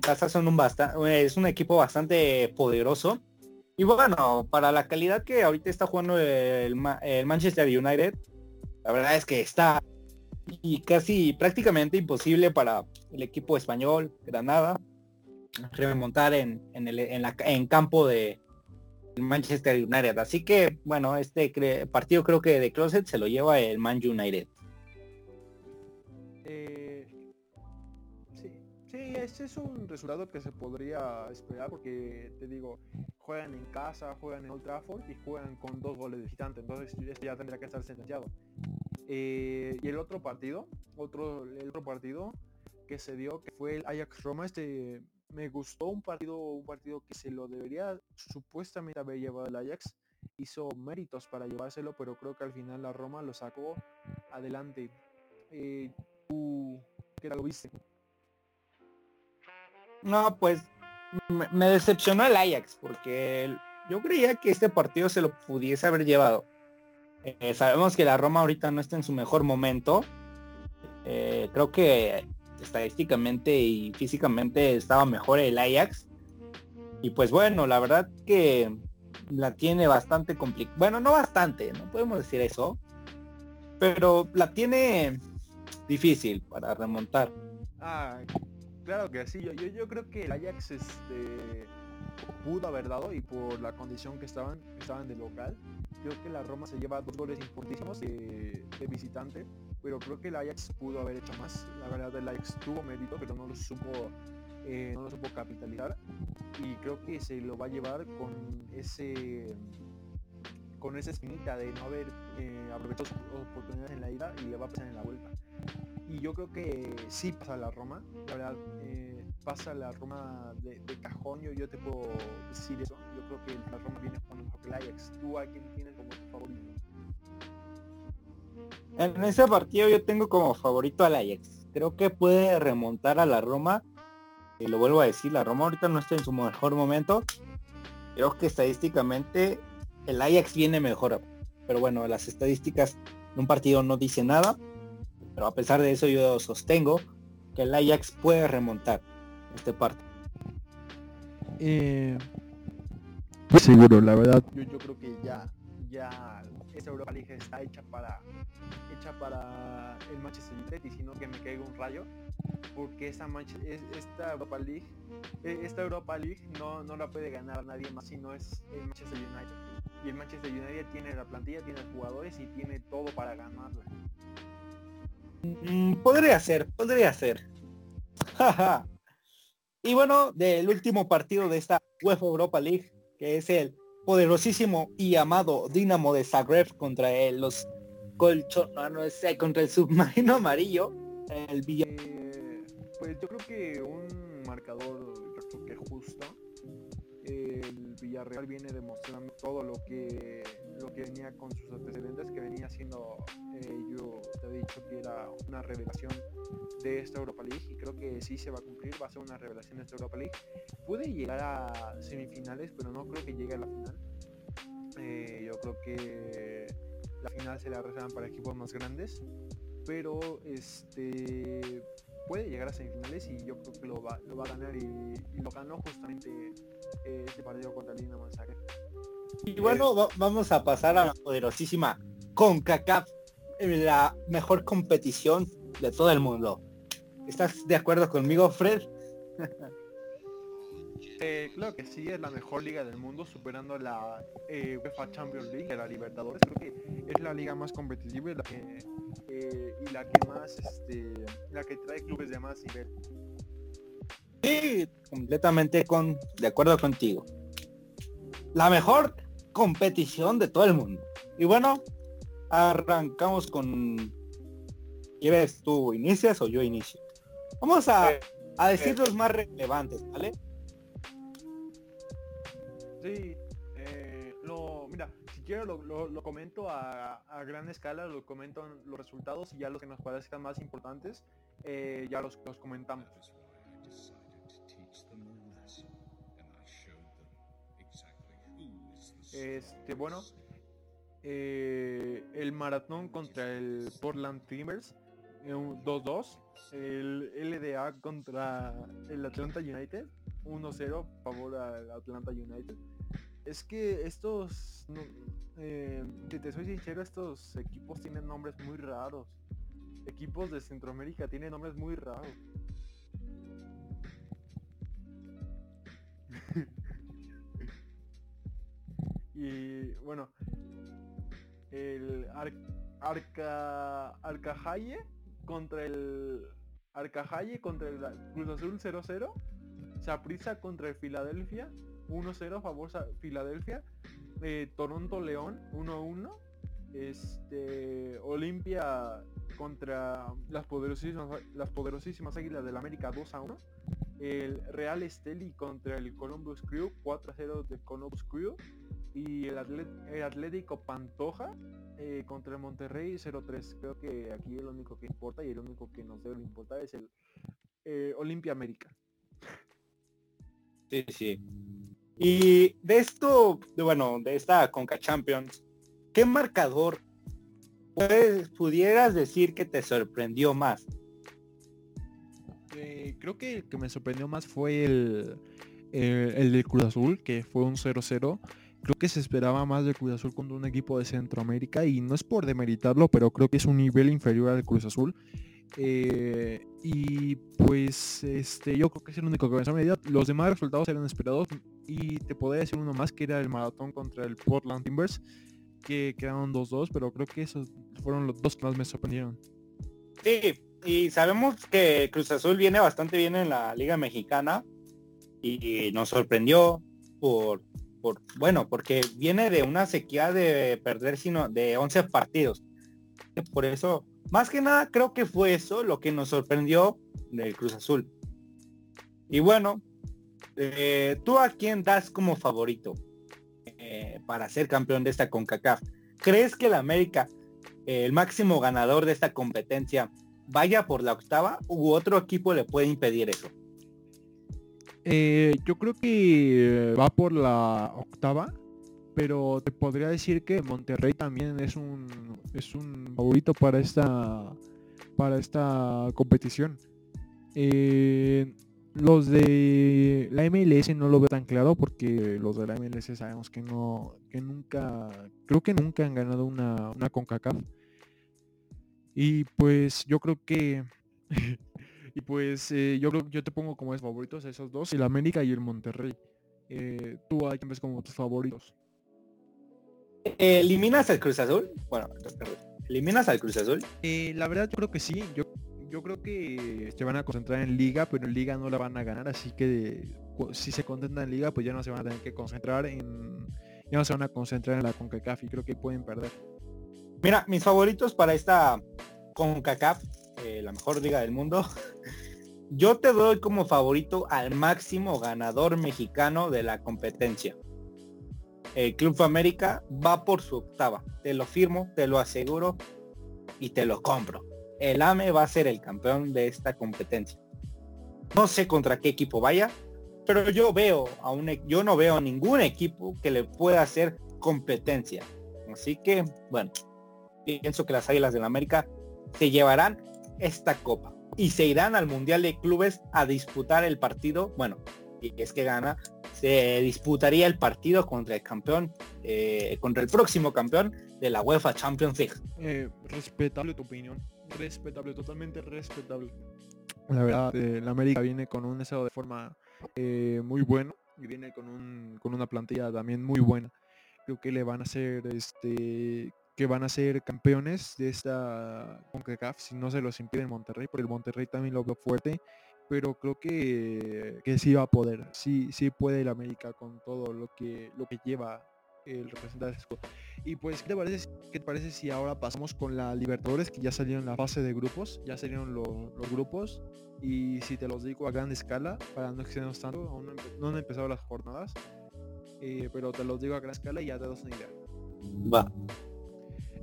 casa son un bastante, es un equipo bastante poderoso y bueno, para la calidad que ahorita está jugando el, Manchester United, la verdad es que está y casi prácticamente imposible para el equipo español, Granada, remontar en, en, el, en, en campo de Manchester United. Así que, bueno, este partido creo que de Closet se lo lleva el Man United. Ese es un resultado que se podría esperar porque, te digo, juegan en casa, juegan en Old Trafford y juegan con dos goles de visitante. Entonces esto ya tendría que estar sentenciado. Eh, y el otro partido, otro, el otro partido que se dio, que fue el Ajax Roma, este me gustó un partido, un partido que se lo debería supuestamente haber llevado el Ajax. Hizo méritos para llevárselo, pero creo que al final la Roma lo sacó adelante. Eh, ¿Tú qué lo viste? No, pues me, decepcionó el Ajax porque yo creía que este partido se lo pudiese haber llevado. Eh, sabemos que la Roma ahorita no está en su mejor momento. Eh, creo que estadísticamente y físicamente estaba mejor el Ajax. Y pues bueno, la verdad que la tiene bastante complicada. Bueno, no bastante, no podemos decir eso. Pero la tiene difícil para remontar. Claro que sí, yo, yo, creo que el Ajax este, pudo haber dado y por la condición que estaban, estaban de local, creo que la Roma se lleva dos goles importantísimos de, visitante, pero creo que el Ajax pudo haber hecho más. La verdad el Ajax tuvo mérito, pero no lo supo, eh, no lo supo capitalizar y creo que se lo va a llevar con ese con esa espinita de no haber eh, aprovechado oportunidades en la ida y le va a pasar en la vuelta y yo creo que sí pasa la Roma, la verdad, eh, pasa la Roma de, cajón, yo, yo, te puedo decir eso, yo creo que la Roma viene que el Ajax, ¿tú a quién tienes como tu favorito? En ese partido yo tengo como favorito al Ajax, creo que puede remontar a la Roma, y lo vuelvo a decir, la Roma ahorita no está en su mejor momento, creo que estadísticamente el Ajax viene mejor, pero bueno, las estadísticas en un partido no dice nada, pero a pesar de eso yo sostengo que el Ajax puede remontar este partido. Eh, seguro, la verdad. Yo, creo que ya, ya esta Europa League está hecha para hecha para el Manchester United y si no que me caiga un rayo porque esta, esta Europa League e, esta Europa League no, no la puede ganar nadie más si no es el Manchester United y el Manchester United tiene la plantilla, tiene jugadores y tiene todo para ganarla. Mm, podría ser, podría ser. y bueno, del último partido de esta UEFA Europa League, que es el poderosísimo y amado Dinamo de Zagreb contra los colchón, no, no sé, contra el submarino amarillo, el Villa. Eh, pues yo creo que un marcador que justo el Villarreal viene demostrando todo lo que lo que venía con sus antecedentes que venía siendo eh, yo te he dicho que era una revelación de esta Europa League y creo que sí se va a cumplir va a ser una revelación de esta Europa League. Puede llegar a semifinales pero no creo que llegue a la final. Eh, yo creo que la final se la reservan para equipos más grandes pero este puede llegar a semifinales y yo creo que lo va, lo va a ganar y, lo ganó justamente eh, este partido contra Lina. Y bueno, vamos a pasar a la poderosísima CONCACAF, la mejor competición de todo el mundo. ¿Estás de acuerdo conmigo, Fred? Eh, claro que sí, es la mejor liga del mundo, superando la eh, UEFA Champions League, la Libertadores. Creo que es la liga más competitiva y la que, eh, y la que más, este, la que trae clubes de más nivel. Sí, completamente con, de acuerdo contigo. La mejor competición de todo el mundo. Y bueno, arrancamos con... ¿Quieres tú inicias o yo inicio? Vamos a, a decir los más relevantes, ¿vale? Sí, eh, lo, mira, si quiero lo, comento a, gran escala, lo comento los resultados y ya los que nos parezcan más importantes, eh, ya los, los comentamos. Este, bueno, eh, el maratón contra el Portland Timbers, 2-2. El LDA contra el Atlanta United, 1-0, favor al Atlanta United. Es que estos, eh, si te soy sincero, estos equipos tienen nombres muy raros. Equipos de Centroamérica tienen nombres muy raros. Y bueno, el Arca Arcajaye contra el Arcajaye contra el Cruz Azul 0-0. Saprissa contra el Filadelfia 1-0 a favor Filadelfia. Eh, Toronto León 1-1. Este Olimpia contra las poderosísimas las poderosísimas Águilas del América 2 1. El Real Esteli contra el Columbus Crew 4 0 de Columbus Crew y el, Atlético Pantoja eh, contra el Monterrey 0-3. Creo que aquí el único que importa y el único que nos debe importar es el eh, Olimpia América. Sí, sí. Y de esto, bueno, de esta Conca Champions, ¿qué marcador pudieras decir que te sorprendió más? Eh, creo que el que me sorprendió más fue el, el, de Cruz Azul, que fue un 0-0. Creo que se esperaba más de Cruz Azul contra un equipo de Centroamérica y no es por demeritarlo, pero creo que es un nivel inferior al Cruz Azul. Eh, y pues este, yo creo que es el único que me sorprendió. Los demás resultados eran esperados y te podría decir uno más que era el maratón contra el Portland Timbers, que quedaron 2-2, pero creo que esos fueron los dos que más me sorprendieron. Sí, y sabemos que Cruz Azul viene bastante bien en la Liga Mexicana y nos sorprendió por, bueno, porque viene de una sequía de perder sino de 11 partidos. Por eso, más que nada creo que fue eso lo que nos sorprendió del Cruz Azul. Y bueno, eh, ¿Tú a quién das como favorito eh, para ser campeón de esta CONCACAF? ¿Crees que el América, eh, el máximo ganador de esta competencia, vaya por la octava u otro equipo le puede impedir eso? Yo creo que va por la octava, pero te podría decir que Monterrey también es un es un favorito para esta para esta competición. los de la MLS no lo veo tan claro porque los de la MLS sabemos que no, que nunca, creo que nunca han ganado una, una CONCACAF. Y pues yo creo que, y pues eh, yo creo yo te pongo como es favoritos a esos dos, el América y el Monterrey. Eh, ¿Tú a quién ves como tus favoritos? ¿Eliminas al Cruz Azul? Bueno, ¿eliminas al Cruz Azul? Eh, la verdad yo creo que sí. Yo, yo creo que se van a concentrar en Liga, pero en Liga no la van a ganar, así que si se concentran en Liga, pues ya no se van a tener que concentrar en... Ya no se van a concentrar en la CONCACAF y creo que pueden perder. Mira, mis favoritos para esta CONCACAF, eh, la mejor liga del mundo, yo te doy como favorito al máximo ganador mexicano de la competencia. El Club América va por su octava. Te lo firmo, te lo aseguro y te lo compro. El AME va a ser el campeón de esta competencia. No sé contra qué equipo vaya, pero yo veo a un yo no veo a ningún equipo que le pueda hacer competencia. Así que, bueno, pienso que las Águilas del América se llevarán esta copa y se irán al Mundial de Clubes a disputar el partido. Bueno, y es que gana, se disputaría el partido contra el campeón, eh, contra el próximo campeón de la UEFA Champions League. Eh, respetable tu opinión, respetable, totalmente respetable. La verdad, eh, la América viene con un estado de forma muy bueno y viene con, un, con una plantilla también muy buena. Creo que le van a hacer este que van a ser campeones de esta CONCACAF si no se los impide el Monterrey, porque el Monterrey también lo veo fuerte, pero creo que, que sí va a poder, sí, sí puede el América con todo lo que, lo que lleva el representante Y pues, ¿qué te, parece, ¿qué te parece si ahora pasamos con la Libertadores, que ya salieron la fase de grupos, ya salieron los grupos, y si te los digo a gran escala, para no extendernos tanto, aún no, han empezado las jornadas, eh, pero te los digo a gran escala y ya te das una idea. Va.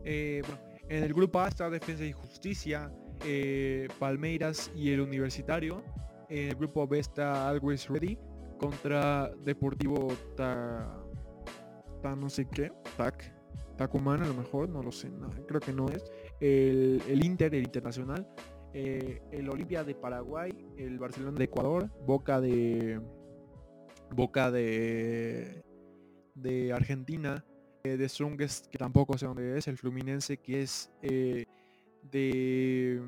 Eh, en el grupo A está Defensa y Justicia, eh, Palmeiras y el Universitario. En el grupo B está Always Ready contra Deportivo Ta, no sé qué, Tac, Tacumán a lo mejor, no lo sé, creo que no es. El, Inter, el Internacional, eh, el Olimpia de Paraguay, el Barcelona de Ecuador, Boca de Boca de de Argentina, eh, de Strongest, que tampoco sé dónde es, el Fluminense, que es eh, de,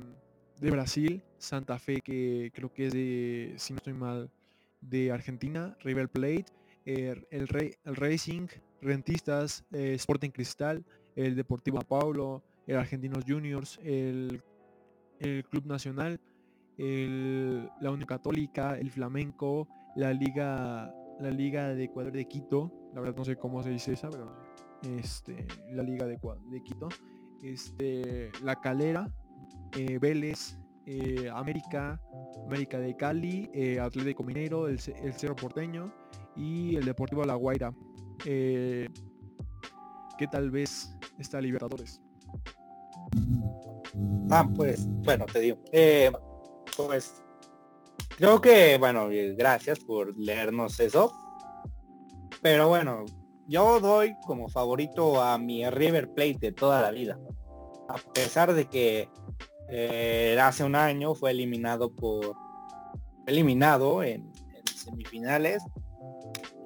de, Brasil, Santa Fe, que creo que es de, si no estoy mal, de Argentina, River Plate, el, el, el Racing, Rentistas, eh, Sporting Cristal, el Deportivo Paulo, el Argentinos Juniors, el, el Club Nacional, el, la Unión Católica, el Flamenco, la Liga, la Liga de Ecuador de Quito, la verdad no sé cómo se dice esa, pero este, la Liga de, de Quito, este, La Calera, eh, Vélez, eh, América, América de Cali, eh, Atlético Mineiro, el, Cerro Porteño y el Deportivo La Guaira. ¿Qué tal vez está Libertadores? Ah, pues, bueno, te digo. pues, creo que, bueno, gracias por leernos eso. Pero bueno, yo doy como favorito a mi River Plate de toda la vida. A pesar de que eh, hace un año fue eliminado por eliminado en, semifinales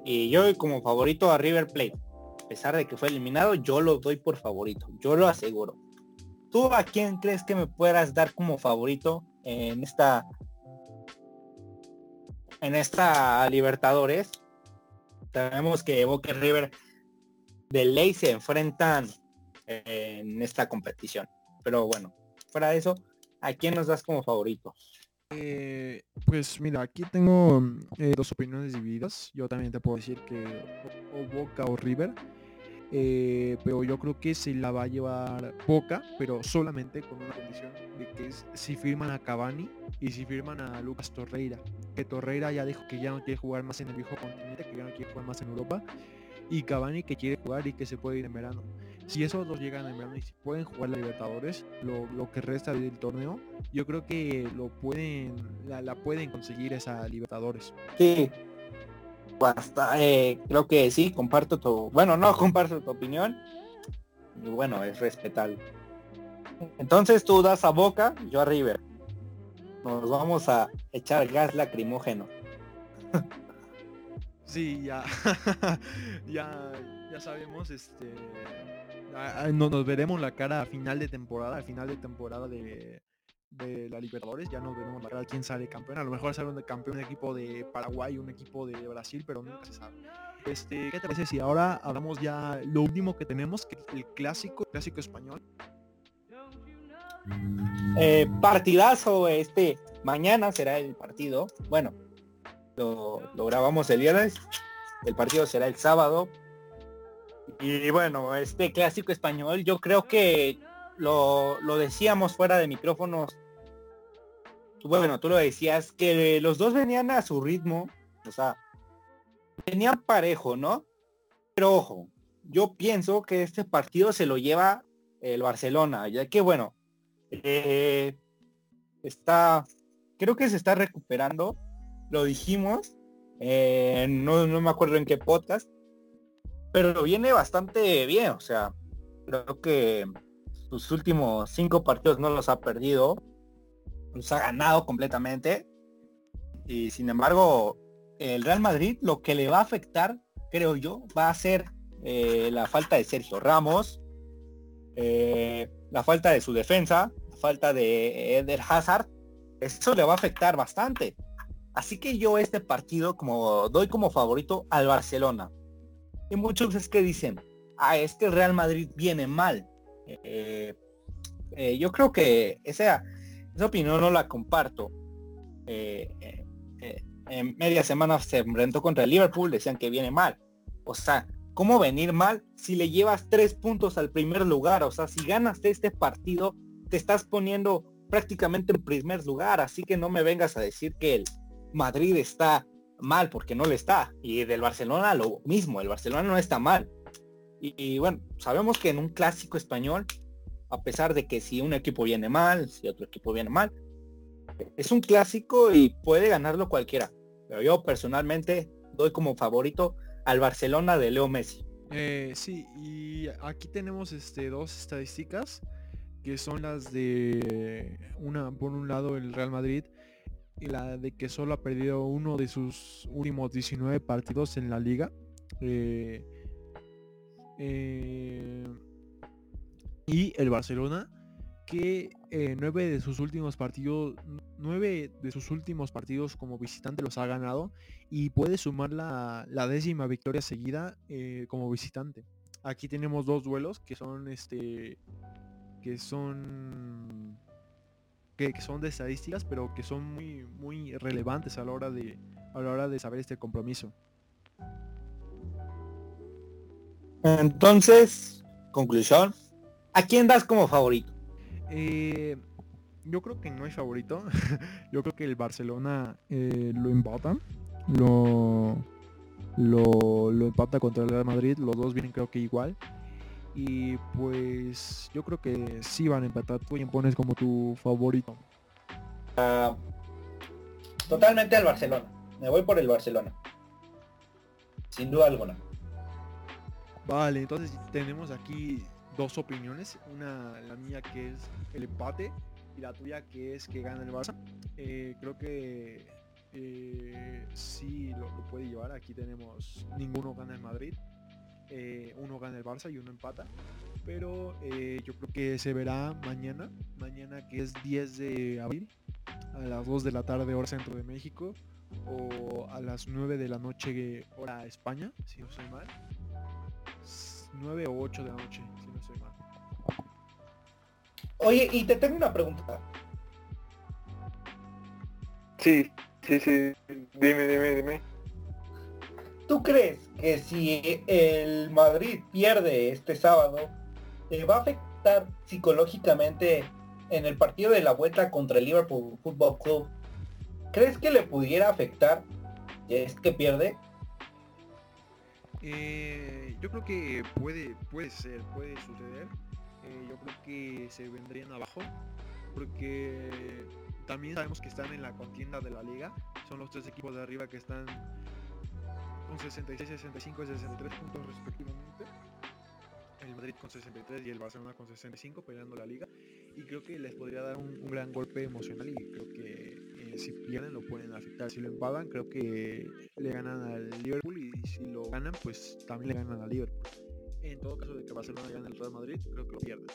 y yo como favorito a River Plate. A pesar de que fue eliminado, yo lo doy por favorito. Yo lo aseguro. ¿Tú a quién crees que me puedas dar como favorito en esta en esta Libertadores? Sabemos que Boca y River de ley se enfrentan en esta competición. Pero bueno, fuera de eso, ¿a quién nos das como favorito? Eh, pues mira, aquí tengo eh, dos opiniones divididas. Yo también te puedo decir que Boca o River. Eh, pero yo creo que se la va a llevar Boca, pero solamente con una condición de que es si firman a Cavani y si firman a Lucas Torreira. Que Torreira ya dijo que ya no quiere jugar más en el viejo continente, que ya no quiere jugar más en Europa y Cavani que quiere jugar y que se puede ir en verano. Si esos dos llegan en verano y si pueden jugar la Libertadores, lo, que resta del torneo, yo creo que lo pueden, la, pueden conseguir esa Libertadores. Sí, basta, eh, creo que sí, comparto tu, bueno, no comparto tu opinión, y bueno, es respetable. Entonces tú das a Boca, yo a River. Nos vamos a echar gas lacrimógeno. Sí, ya, ya, ya sabemos, este, nos veremos la cara a final de temporada, al final de temporada de, de la Libertadores, ya nos veremos la cara quién sale campeón, a lo mejor sale un campeón un equipo de Paraguay, un equipo de Brasil, pero nunca se sabe. Este, ¿qué te parece si ahora hablamos ya lo último que tenemos, que el clásico, clásico español? Eh, partidazo este mañana será el partido. Bueno, lo, grabamos el viernes. El partido será el sábado. Y bueno, este clásico español, yo creo que lo, lo decíamos fuera de micrófonos. Bueno, tú lo decías, que los dos venían a su ritmo. O sea, venían parejo, ¿no? Pero ojo, yo pienso que este partido se lo lleva el Barcelona, ya que bueno, eh, está, creo que se está recuperando, lo dijimos, eh, no, me acuerdo en qué podcast, pero viene bastante bien, o sea, creo que sus últimos cinco partidos no los ha perdido, los ha ganado completamente, y sin embargo, el Real Madrid lo que le va a afectar, creo yo, va a ser eh, la falta de Sergio Ramos, la falta de su defensa, falta de Eder Hazard, eso le va a afectar bastante. Así que yo este partido como doy como favorito al Barcelona. Y muchos es que dicen, ah, es que el Real Madrid viene mal. Eh, eh, yo creo que esa, esa opinión no la comparto. Eh, en media semana se enfrentó contra el Liverpool, decían que viene mal. O sea, ¿cómo venir mal si le llevas tres puntos al primer lugar? O sea, si ganas este partido, te estás poniendo prácticamente en primer lugar, así que no me vengas a decir que el Madrid está mal, porque no le está. Y del Barcelona lo mismo, el Barcelona no está mal. Y, bueno, sabemos que en un clásico español, a pesar de que si un equipo viene mal, si otro equipo viene mal, es un clásico y puede ganarlo cualquiera. Pero yo personalmente doy como favorito al Barcelona de Leo Messi. Eh, sí, y aquí tenemos este, dos estadísticas que son las de una por un lado el Real Madrid y la de que solo ha perdido uno de sus últimos 19 partidos en la liga. Eh, eh, y el Barcelona que eh, nueve de sus últimos partidos nueve de sus últimos partidos como visitante los ha ganado y puede sumar la, la décima victoria seguida como visitante aquí tenemos dos duelos que son este que son que, son de estadísticas, pero que son muy muy relevantes a la hora de a la hora de saber este compromiso. Entonces, conclusión, ¿a quién das como favorito? Eh, yo creo que no hay favorito. yo creo que el Barcelona eh, lo empata. Lo, lo, lo empata contra el Real Madrid. Los dos vienen creo que igual. Y pues yo creo que sí van a empatar. Tú pones como tu favorito. Ah, totalmente al Barcelona. Me voy por el Barcelona. Sin duda alguna. Vale, entonces tenemos aquí dos opiniones. Una, la mía que es el empate y la tuya que es que gana el Barça. Eh, creo que eh, sí lo, lo, puede llevar. Aquí tenemos ninguno gana el Madrid. Eh, uno gana el Barça y uno empata. Pero eh, yo creo que se verá mañana, mañana que es 10 de abril, a las 2 de la tarde hora centro de México, o a las 9 de la noche hora España, si no soy mal. 9 o 8 de la noche, si no soy mal. Oye, y te tengo una pregunta. Sí, sí, sí. Dime, dime, dime. ¿Tú crees que si el Madrid pierde este sábado, te va a afectar psicológicamente en el partido de la vuelta contra el Liverpool Football Club? ¿Crees que le pudiera afectar es que pierde? Eh, yo creo que puede, puede ser, puede suceder. Eh, yo creo que se vendrían abajo porque también sabemos que están en la contienda de la liga. Son los tres equipos de arriba que están con 66, 65 y 63 puntos respectivamente. El Madrid con 63 y el Barcelona con 65 peleando la liga. Y creo que les podría dar un, gran golpe emocional y creo que si pierden lo pueden afectar. Si lo empatan, creo que le ganan al Liverpool y si lo ganan, pues también le ganan al Liverpool. En todo caso de que Barcelona gane el Real Madrid, creo que lo pierden.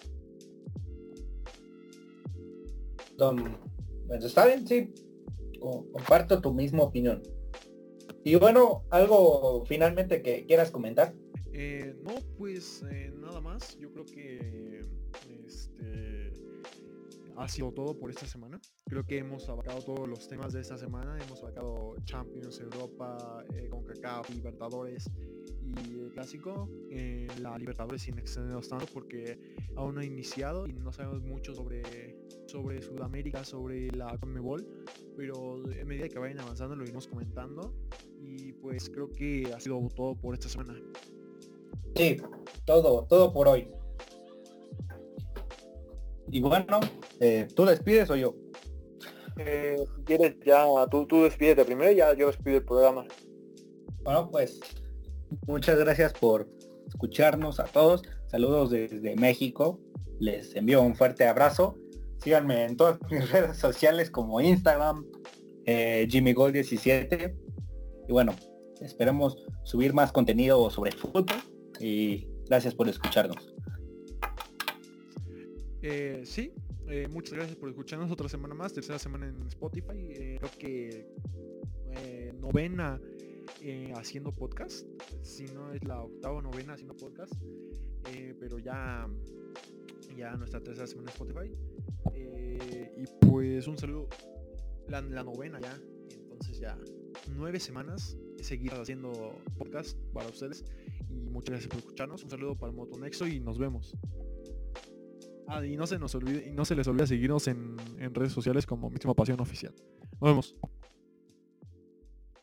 Pues está bien, sí. Comparto tu misma opinión. Y bueno, algo finalmente que quieras comentar. Eh, no, pues eh, nada más. Yo creo que este ha sido todo por esta semana. Creo que hemos abarcado todos los temas de esta semana. Hemos abarcado Champions, Europa, eh, CONCACAF, Libertadores y el clásico. Eh, la Libertadores sin extendernos tanto porque aún no ha iniciado y no sabemos mucho sobre, sobre Sudamérica, sobre la Conmebol. Pero en medida que vayan avanzando lo iremos comentando. Y pues creo que ha sido todo por esta semana. Sí, todo, todo por hoy. Y bueno, eh, ¿tú despides o yo? Eh, quieres ya, tú, tú despídete primero y ya yo despido el programa. Bueno, pues muchas gracias por escucharnos a todos. Saludos desde México. Les envío un fuerte abrazo. Síganme en todas mis redes sociales como Instagram, eh, JimmyGold17. Y bueno, esperemos subir más contenido sobre fútbol. Y gracias por escucharnos. Eh, sí, eh, muchas gracias por escucharnos otra semana más, tercera semana en Spotify. Eh, creo que eh, novena eh, haciendo podcast, si no es la octava novena haciendo podcast, pero ya, ya nuestra tercera semana en Spotify. Y pues un saludo, la, la novena ya, entonces ya nueve semanas seguir haciendo podcast para ustedes y muchas gracias por escucharnos. Un saludo para Motonexo y nos vemos. Ah, y no se nos olvide, y no se les olvide seguirnos en, en redes sociales como Misma Pasión Oficial. Nos vemos.